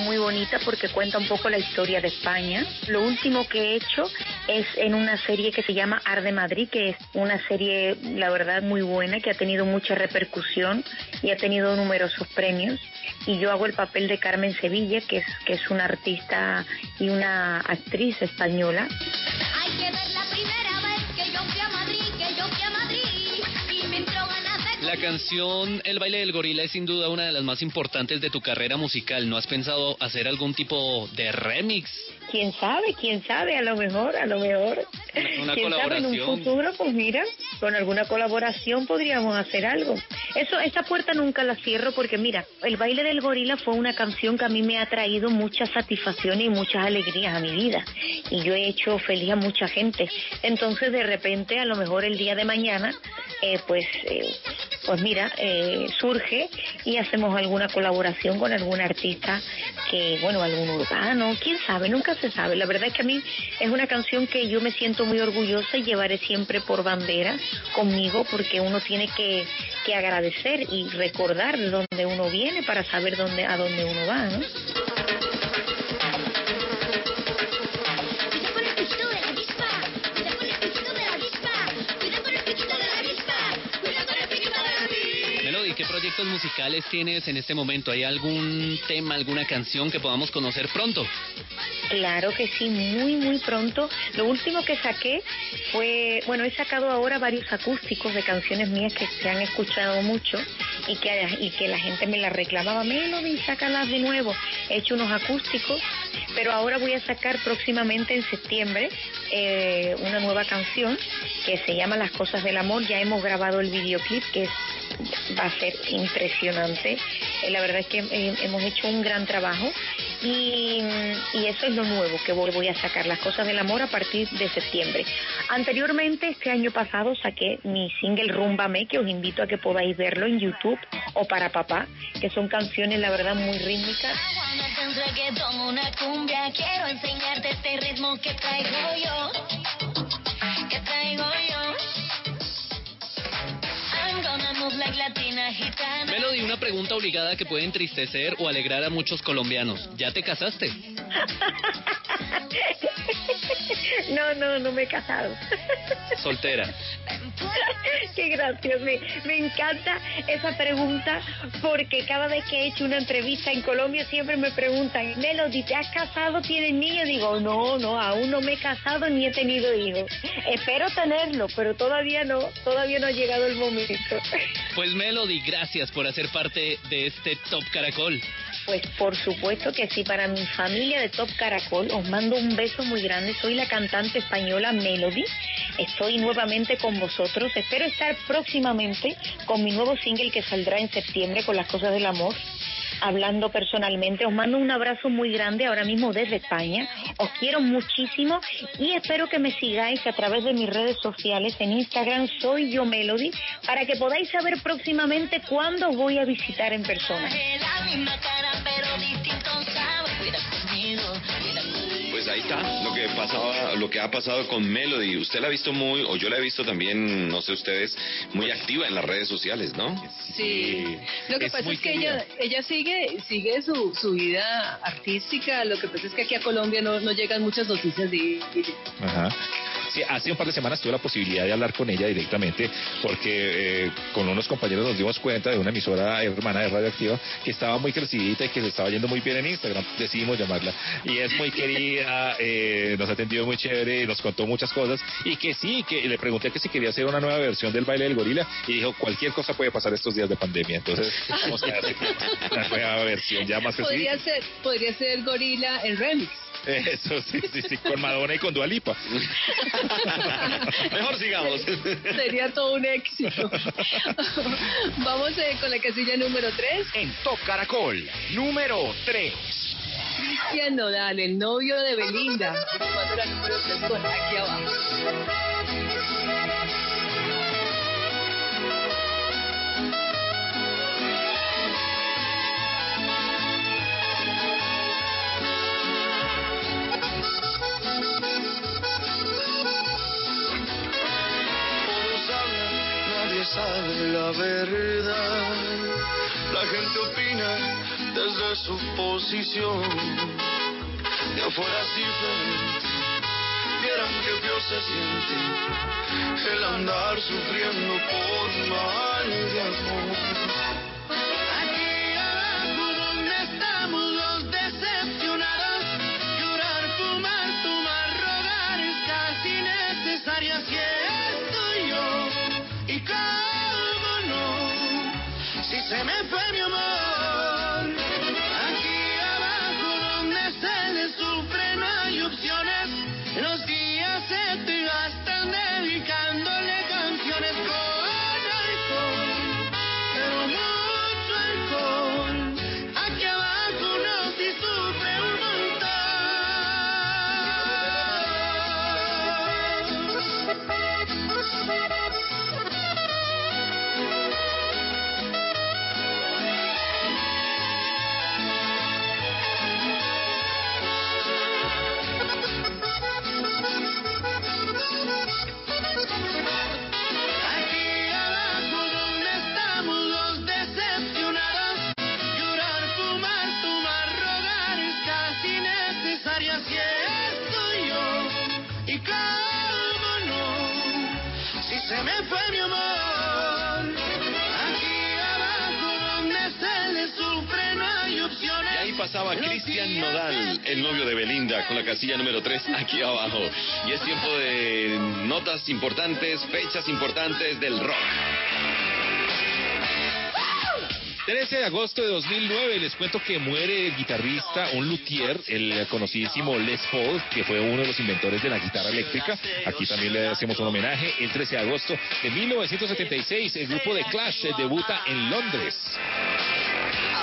muy bonita porque cuenta un poco la historia de España. Lo último que he hecho es en una serie que se llama Arde Madrid, que es una serie, la verdad, muy buena, que ha tenido mucha repercusión y ha tenido numerosos premios. Y yo hago el papel de Carmen Sevilla, que es, que es una artista y una actriz española. La canción El baile del gorila es sin duda una de las más importantes de tu carrera musical. ¿No has pensado hacer algún tipo de remix? quién sabe, quién sabe, a lo mejor, a lo mejor. Una quién sabe en un futuro, pues mira, con alguna colaboración podríamos hacer algo. Eso, esa puerta nunca la cierro porque mira, el baile del gorila fue una canción que a mí me ha traído mucha satisfacción y muchas alegrías a mi vida y yo he hecho feliz a mucha gente. Entonces de repente, a lo mejor el día de mañana, eh, pues, eh, pues mira, eh, surge y hacemos alguna colaboración con algún artista que, bueno, algún urbano, quién sabe, nunca se sabe. La verdad es que a mí es una canción que yo me siento muy orgullosa y llevaré siempre por bandera conmigo porque uno tiene que, que agradecer y recordar de dónde uno viene para saber dónde, a dónde uno va, ¿no? ¿Qué proyectos musicales tienes en este momento? ¿Hay algún tema, alguna canción que podamos conocer pronto? Claro que sí, muy, muy pronto. Lo último que saqué fue, bueno, he sacado ahora varios acústicos de canciones mías que se han escuchado mucho y que, y que la gente me las reclamaba, Melody, sácalas de nuevo. He hecho unos acústicos, pero ahora voy a sacar próximamente en septiembre eh, una nueva canción que se llama Las Cosas del Amor. Ya hemos grabado el videoclip que va a ser impresionante. Eh, la verdad es que eh, hemos hecho un gran trabajo y, y eso es lo nuevo que voy a sacar, las cosas del amor a partir de septiembre. Anteriormente, este año pasado, saqué mi single Rúmbame, que os invito a que podáis verlo en YouTube o para papá, que son canciones, la verdad, muy rítmicas. Cumbia, quiero enseñarte este ritmo que traigo yo, que traigo yo. Melody, una pregunta obligada que puede entristecer o alegrar a muchos colombianos. ¿Ya te casaste? No, no, no me he casado. Soltera. Qué gracioso, me, me encanta esa pregunta porque cada vez que he hecho una entrevista en Colombia siempre me preguntan, Melody, ¿te has casado? ¿Tienes niños? Digo, no, no, aún no me he casado ni he tenido hijos. Espero tenerlo, pero todavía no, todavía no ha llegado el momento. Pues Melody, gracias por hacer parte de este Top Caracol. Pues por supuesto que sí, para mi familia de Top Caracol os mando un beso muy grande. Soy la cantante española Melody. Estoy nuevamente con vosotros. Espero estar próximamente con mi nuevo single que saldrá en septiembre con las cosas del amor. Hablando personalmente, os mando un abrazo muy grande ahora mismo desde España. Os quiero muchísimo y espero que me sigáis a través de mis redes sociales. En Instagram soy yo Melody para que podáis saber próximamente cuándo os voy a visitar en persona. Pues ahí está lo que pasaba, lo que ha pasado con Melody. Usted la ha visto muy, o yo la he visto también, no sé ustedes, muy activa en las redes sociales, ¿no? Sí. Lo que Es pasa es que querida. ella, ella sigue, sigue su, su vida artística. Lo que pasa es que aquí a Colombia no, no llegan muchas noticias de ella. Ajá. Sí, hace un par de semanas tuve la posibilidad de hablar con ella directamente porque eh, con unos compañeros nos dimos cuenta de una emisora hermana de Radioactiva que estaba muy crecidita y que le estaba yendo muy bien en Instagram. Decidimos llamarla. Y es muy querida, eh, nos ha atendido muy chévere, nos contó muchas cosas y que sí, que le pregunté que si quería hacer una nueva versión del baile del gorila y dijo cualquier cosa puede pasar estos días de pandemia. Entonces vamos a hacer una nueva versión ya más Podría ser, podría ser Gorila en remix. Eso sí, sí, sí, con Madonna y con Dualipa. Mejor sigamos. Sería todo un éxito. Vamos eh, con la casilla número 3. En Top Caracol, número 3. Cristian Nodal, el novio de Belinda. Número 3 con aquí abajo. Sabe la verdad. La gente opina desde su posición. De afuera es diferente. Vieran que Dios se siente el andar sufriendo por mal de amor. No, si se me pasaba Cristian Nodal, el novio de Belinda, con la casilla número 3 aquí abajo. Y es tiempo de notas importantes, fechas importantes del rock. 13 de agosto de 2009 les cuento que muere el guitarrista, un luthier, el conocidísimo Les Paul, que fue uno de los inventores de la guitarra eléctrica. Aquí también le hacemos un homenaje. El 13 de agosto de 1976, el grupo de Clash debuta en Londres.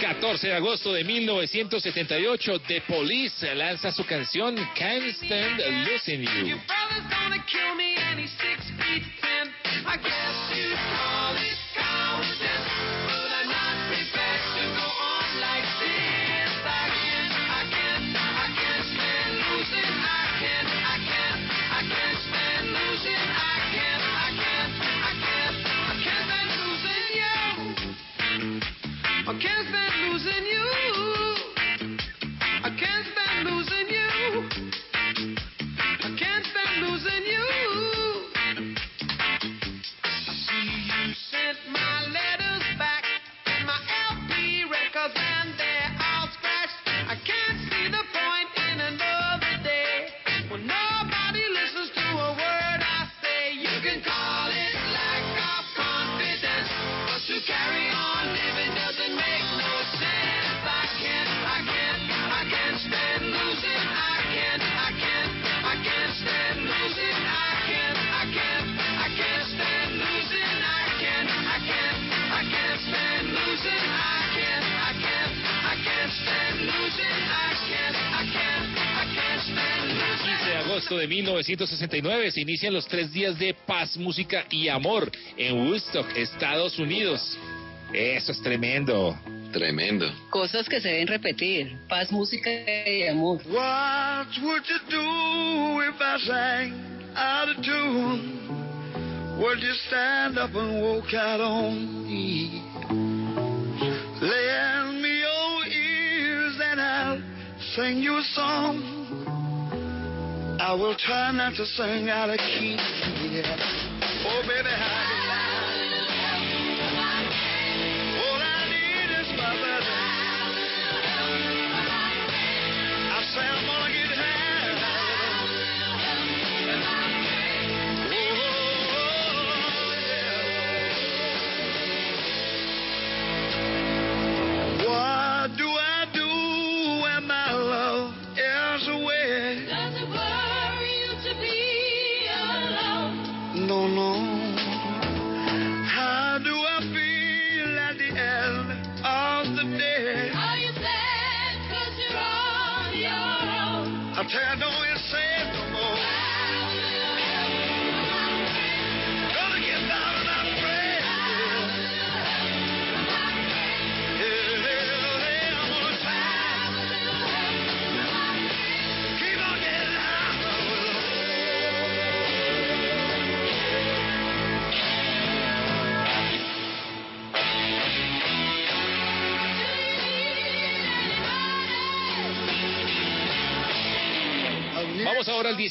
14 de agosto de 1978, The Police lanza su canción Can't Stand Losing You. De 1969 se inician los tres días de paz, música y amor en Woodstock, Estados Unidos. Eso es tremendo. Tremendo. Cosas que se deben repetir. Paz, música y amor. What would you do if I sang out of tune? Would you stand up and walk out on me? Lend me your ears and I'll sing you a song. I will try not to sing out of key.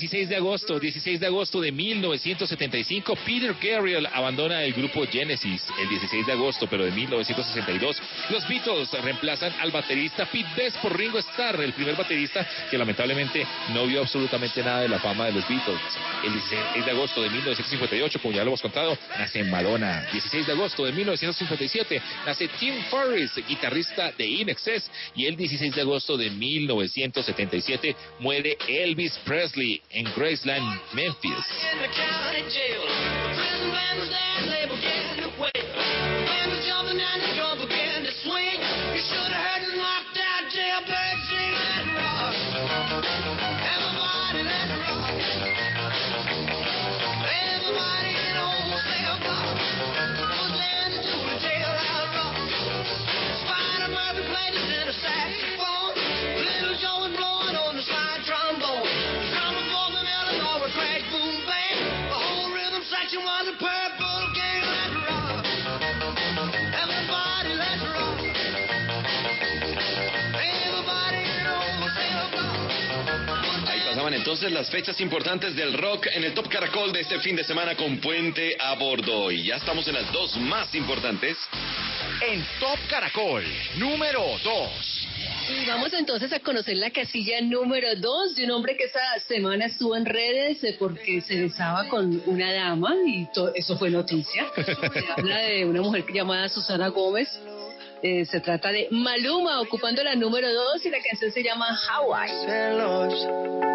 16 de agosto. 16 de agosto de 1975, Peter Gabriel abandona el grupo Genesis. El 16 de agosto, pero de 1962, los Beatles reemplazan al baterista Pete Best por Ringo Starr, el primer baterista que lamentablemente no vio absolutamente nada de la fama de los Beatles. El 16 de agosto de 1958, como ya lo hemos contado, nace Madonna. 16 de agosto de 1957, nace Tim Ferriss, guitarrista de In Excess. Y el 16 de agosto de 1977, muere Elvis Presley en Graceland, Memphis. Entonces las fechas importantes del rock en el Top Caracol de este fin de semana con Puente a Bordo. Y ya estamos en las dos más importantes. En Top Caracol, número 2. Y vamos entonces a conocer la casilla número 2 de un hombre que esta semana estuvo en redes eh, porque se besaba con una dama y eso fue noticia. Se habla de una mujer llamada Susana Gómez. Eh, se trata de Maluma ocupando la número 2 y la canción se llama Hawaii.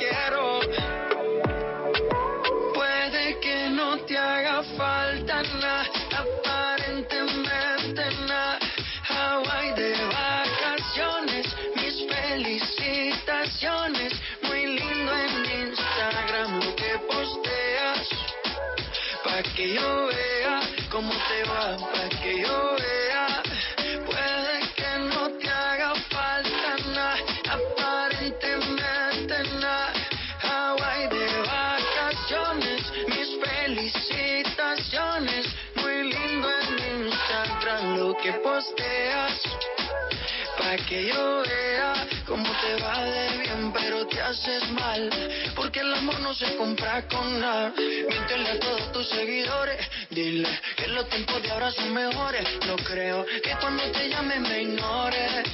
Que yo vea cómo te va de bien, pero te haces mal. Porque el amor no se compra con nada. Míntele a todos tus seguidores. Dile que los tiempos de ahora son mejores. No creo que cuando te llame me ignores.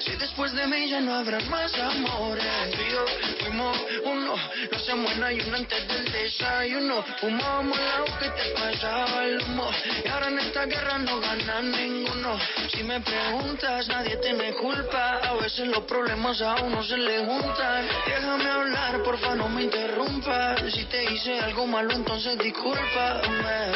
Si después de mí ya no habrá más amores. Yo fuimos uno, no se muera y uno antes del desayuno. Fumábamos la que te pasaba el humo. Y ahora en esta guerra no gana ninguno. Si me preguntas, nadie tiene culpa. A veces los problemas a uno se le juntan. Déjame hablar, porfa, no me interrumpas. Si te hice algo malo, entonces discúlpame.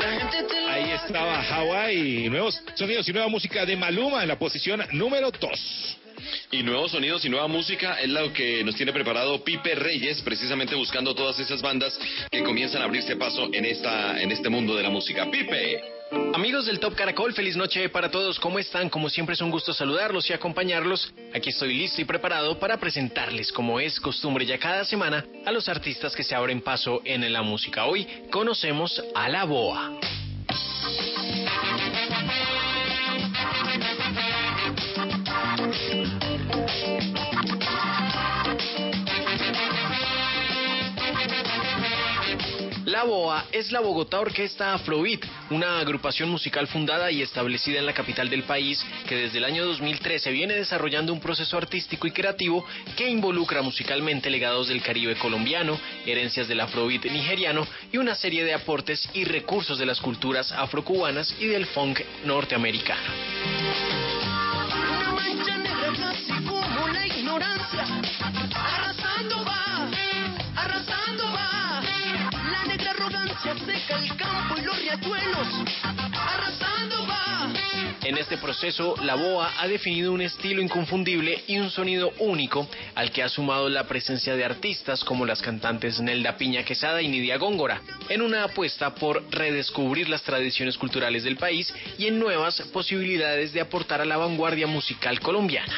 La gente te lo Ahí estaba Hawaii, nuevos sonidos y nueva música de Maluma en la posición número 2. Y nuevos sonidos y nueva música es lo que nos tiene preparado Pipe Reyes, precisamente buscando todas esas bandas que comienzan a abrirse paso en esta en este mundo de la música. Pipe. Amigos del Top Caracol, feliz noche para todos. ¿Cómo están? Como siempre es un gusto saludarlos y acompañarlos. Aquí estoy listo y preparado para presentarles, como es costumbre ya cada semana, a los artistas que se abren paso en la música. Hoy conocemos a La Boa. La BOA es la Bogotá Orquesta Afrobeat, una agrupación musical fundada y establecida en la capital del país que desde el año 2013 viene desarrollando un proceso artístico y creativo que involucra musicalmente legados del Caribe colombiano, herencias del Afrobeat nigeriano y una serie de aportes y recursos de las culturas afrocubanas y del funk norteamericano. Seca el y los riachuelos. Arrasando va. En este proceso, la BOA ha definido un estilo inconfundible y un sonido único al que ha sumado la presencia de artistas como las cantantes Nelda Piña Quesada y Nidia Góngora, en una apuesta por redescubrir las tradiciones culturales del país y en nuevas posibilidades de aportar a la vanguardia musical colombiana.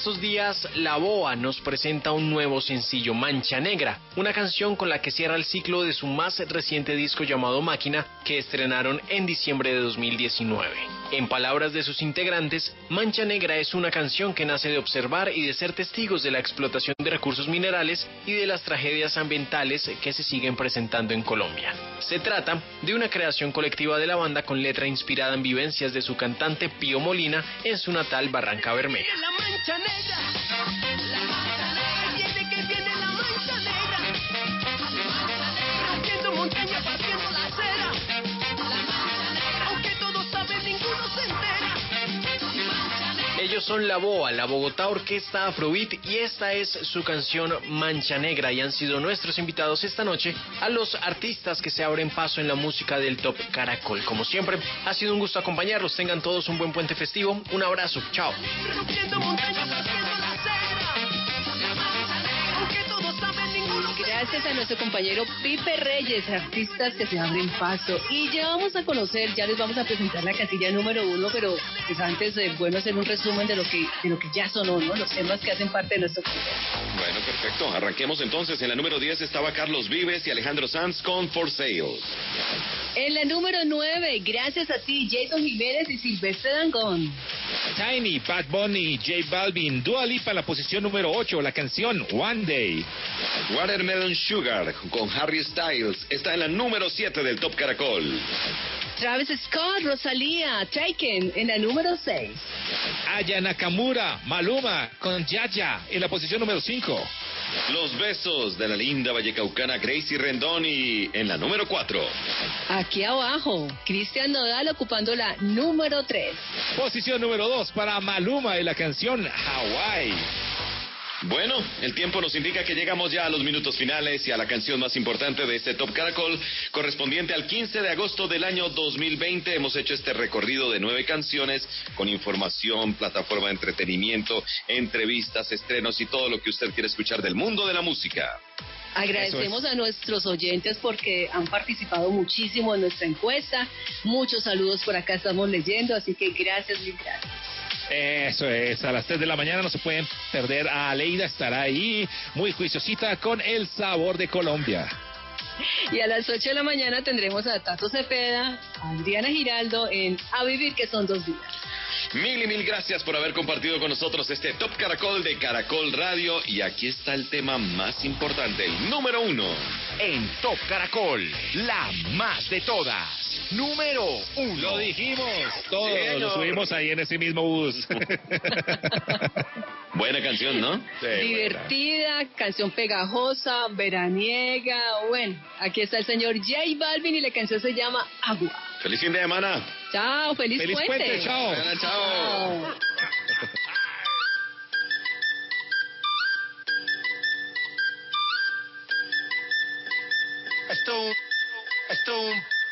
Estos días, La Boa nos presenta un nuevo sencillo, Mancha Negra, una canción con la que cierra el ciclo de su más reciente disco llamado Máquina, que estrenaron en diciembre de 2019. En palabras de sus integrantes, Mancha Negra es una canción que nace de observar y de ser testigos de la explotación de recursos minerales y de las tragedias ambientales que se siguen presentando en Colombia. Se trata de una creación colectiva de la banda con letra inspirada en vivencias de su cantante Pío Molina en su natal Barranca Bermeja. La. La mancha negra. Viene que viene la mancha negra. Rompiendo montaña, Ellos son La Boa, la Bogotá Orquesta Afrobeat y esta es su canción Mancha Negra y han sido nuestros invitados esta noche a los artistas que se abren paso en la música del Top Caracol. Como siempre, ha sido un gusto acompañarlos. Tengan todos un buen puente festivo. Un abrazo. Chao. Gracias a nuestro compañero Pipe Reyes, artistas que se abren paso. Y ya vamos a conocer, ya les vamos a presentar la casilla número uno, pero pues antes es bueno hacer un resumen de lo que de lo que ya sonó, ¿no? Los temas que hacen parte de nuestro Bueno, perfecto. Arranquemos entonces. En la número 10 estaba Carlos Vives y Alejandro Sanz con For Sale. En la número 9, gracias a ti, Jason Jiménez y Silvestre Dangón. Tiny, Bad Bunny, J Balvin, Dua Lipa en la posición número 8, la canción One Day. Watermelon Sugar con Harry Styles está en la número 7 del Top Caracol. Travis Scott, Rosalía, Taken en la número 6. Aya Nakamura, Maluma con Yaya en la posición número 5. Los besos de la linda vallecaucana Gracie Rendoni en la número 4. Aquí abajo, Cristian Nodal ocupando la número 3. Posición número 2 para Maluma en la canción Hawaii. Bueno, el tiempo nos indica que llegamos ya a los minutos finales y a la canción más importante de este Top Caracol, correspondiente al 15 de agosto del año 2020. Hemos hecho este recorrido de nueve canciones con información, plataforma de entretenimiento, entrevistas, estrenos y todo lo que usted quiere escuchar del mundo de la música. Agradecemos a nuestros oyentes porque han participado muchísimo en nuestra encuesta. Muchos saludos por acá estamos leyendo, así que gracias, mil gracias. Eso es, a las 3 de la mañana no se pueden perder. A Aleida estará ahí, muy juiciosita, con el sabor de Colombia. Y a las 8 de la mañana tendremos a Tato Cepeda, a Adriana Giraldo en A Vivir, que son dos días. Mil y mil gracias por haber compartido con nosotros este Top Caracol de Caracol Radio. Y aquí está el tema más importante, el número uno. En Top Caracol, la más de todas. Número uno. Lo dijimos. Todo lo subimos ahí en ese mismo bus. Buena canción, ¿no? Divertida, canción pegajosa, veraniega. Bueno, aquí está el señor J Balvin y la canción se llama Agua. Feliz fin de semana. Chao, feliz, Feliz puente, chao. Buena, chao. Esto un, esto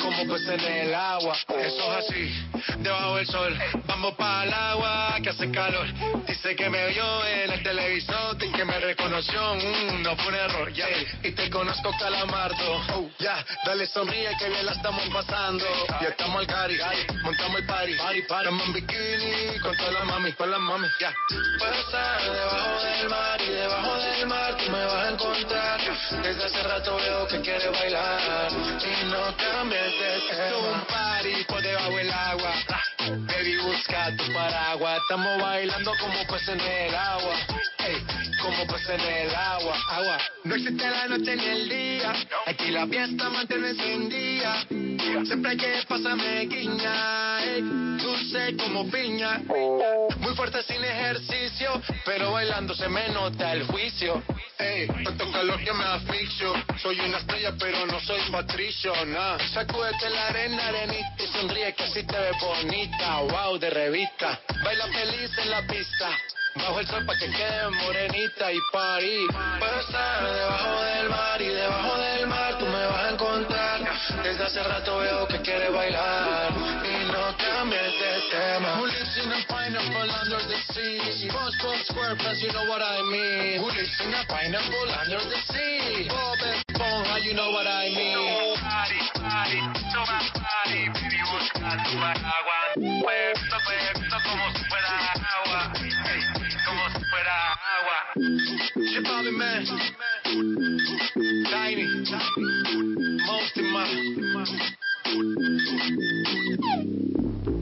Como peces en el agua. Eso es así, debajo del sol. Vamos para el agua que hace calor. Dice que me vio en el televisor y que me reconoció. Mm, no fue un error, ya. Y te conozco, calamardo. Oh, ya, dale sonríe que bien la estamos pasando. Ya estamos al cari, montamos el party. Party, party. En bikini con todas las mami, con las mami, ya. Estar debajo del mar y debajo del mar tú me vas a encontrar. Desde hace rato veo que quieres bailar y no cambies de tema. Esto es un party por debajo del agua. Baby, busca tu paraguas. Estamos bailando como peces en el agua. Ey, como peces en el agua. Agua. No existe la noche ni el día. Aquí la fiesta mantiene encendida. Siempre que pasa me guiña. Ey, dulce como piña. Muy fuerte sin ejercicio. Pero bailando se me nota el juicio. Ey, tanto calor que me asfixio. Soy una estrella, pero no soy patricio, nah. Sacúdete la arena, arenita y sonríe que así te ves bonita. Wow, de revista. Baila feliz en la pista. Bajo el sol pa' que quede morenita y party. Puedo estar debajo del mar y debajo del mar tú me vas a encontrar. Desde hace rato veo que quieres bailar no cambies de tema. Who lives in a pineapple under the sea? SpongeBob SquarePants, you know what I mean. Who lives in a pineapple under the sea? Bob Esponja, you know what I mean. Toma party, baby, busca tu agua. Puesto, puesto, como si fuera agua. Hey, como si fuera agua. Chip the man. Tiny, most my. Thank you.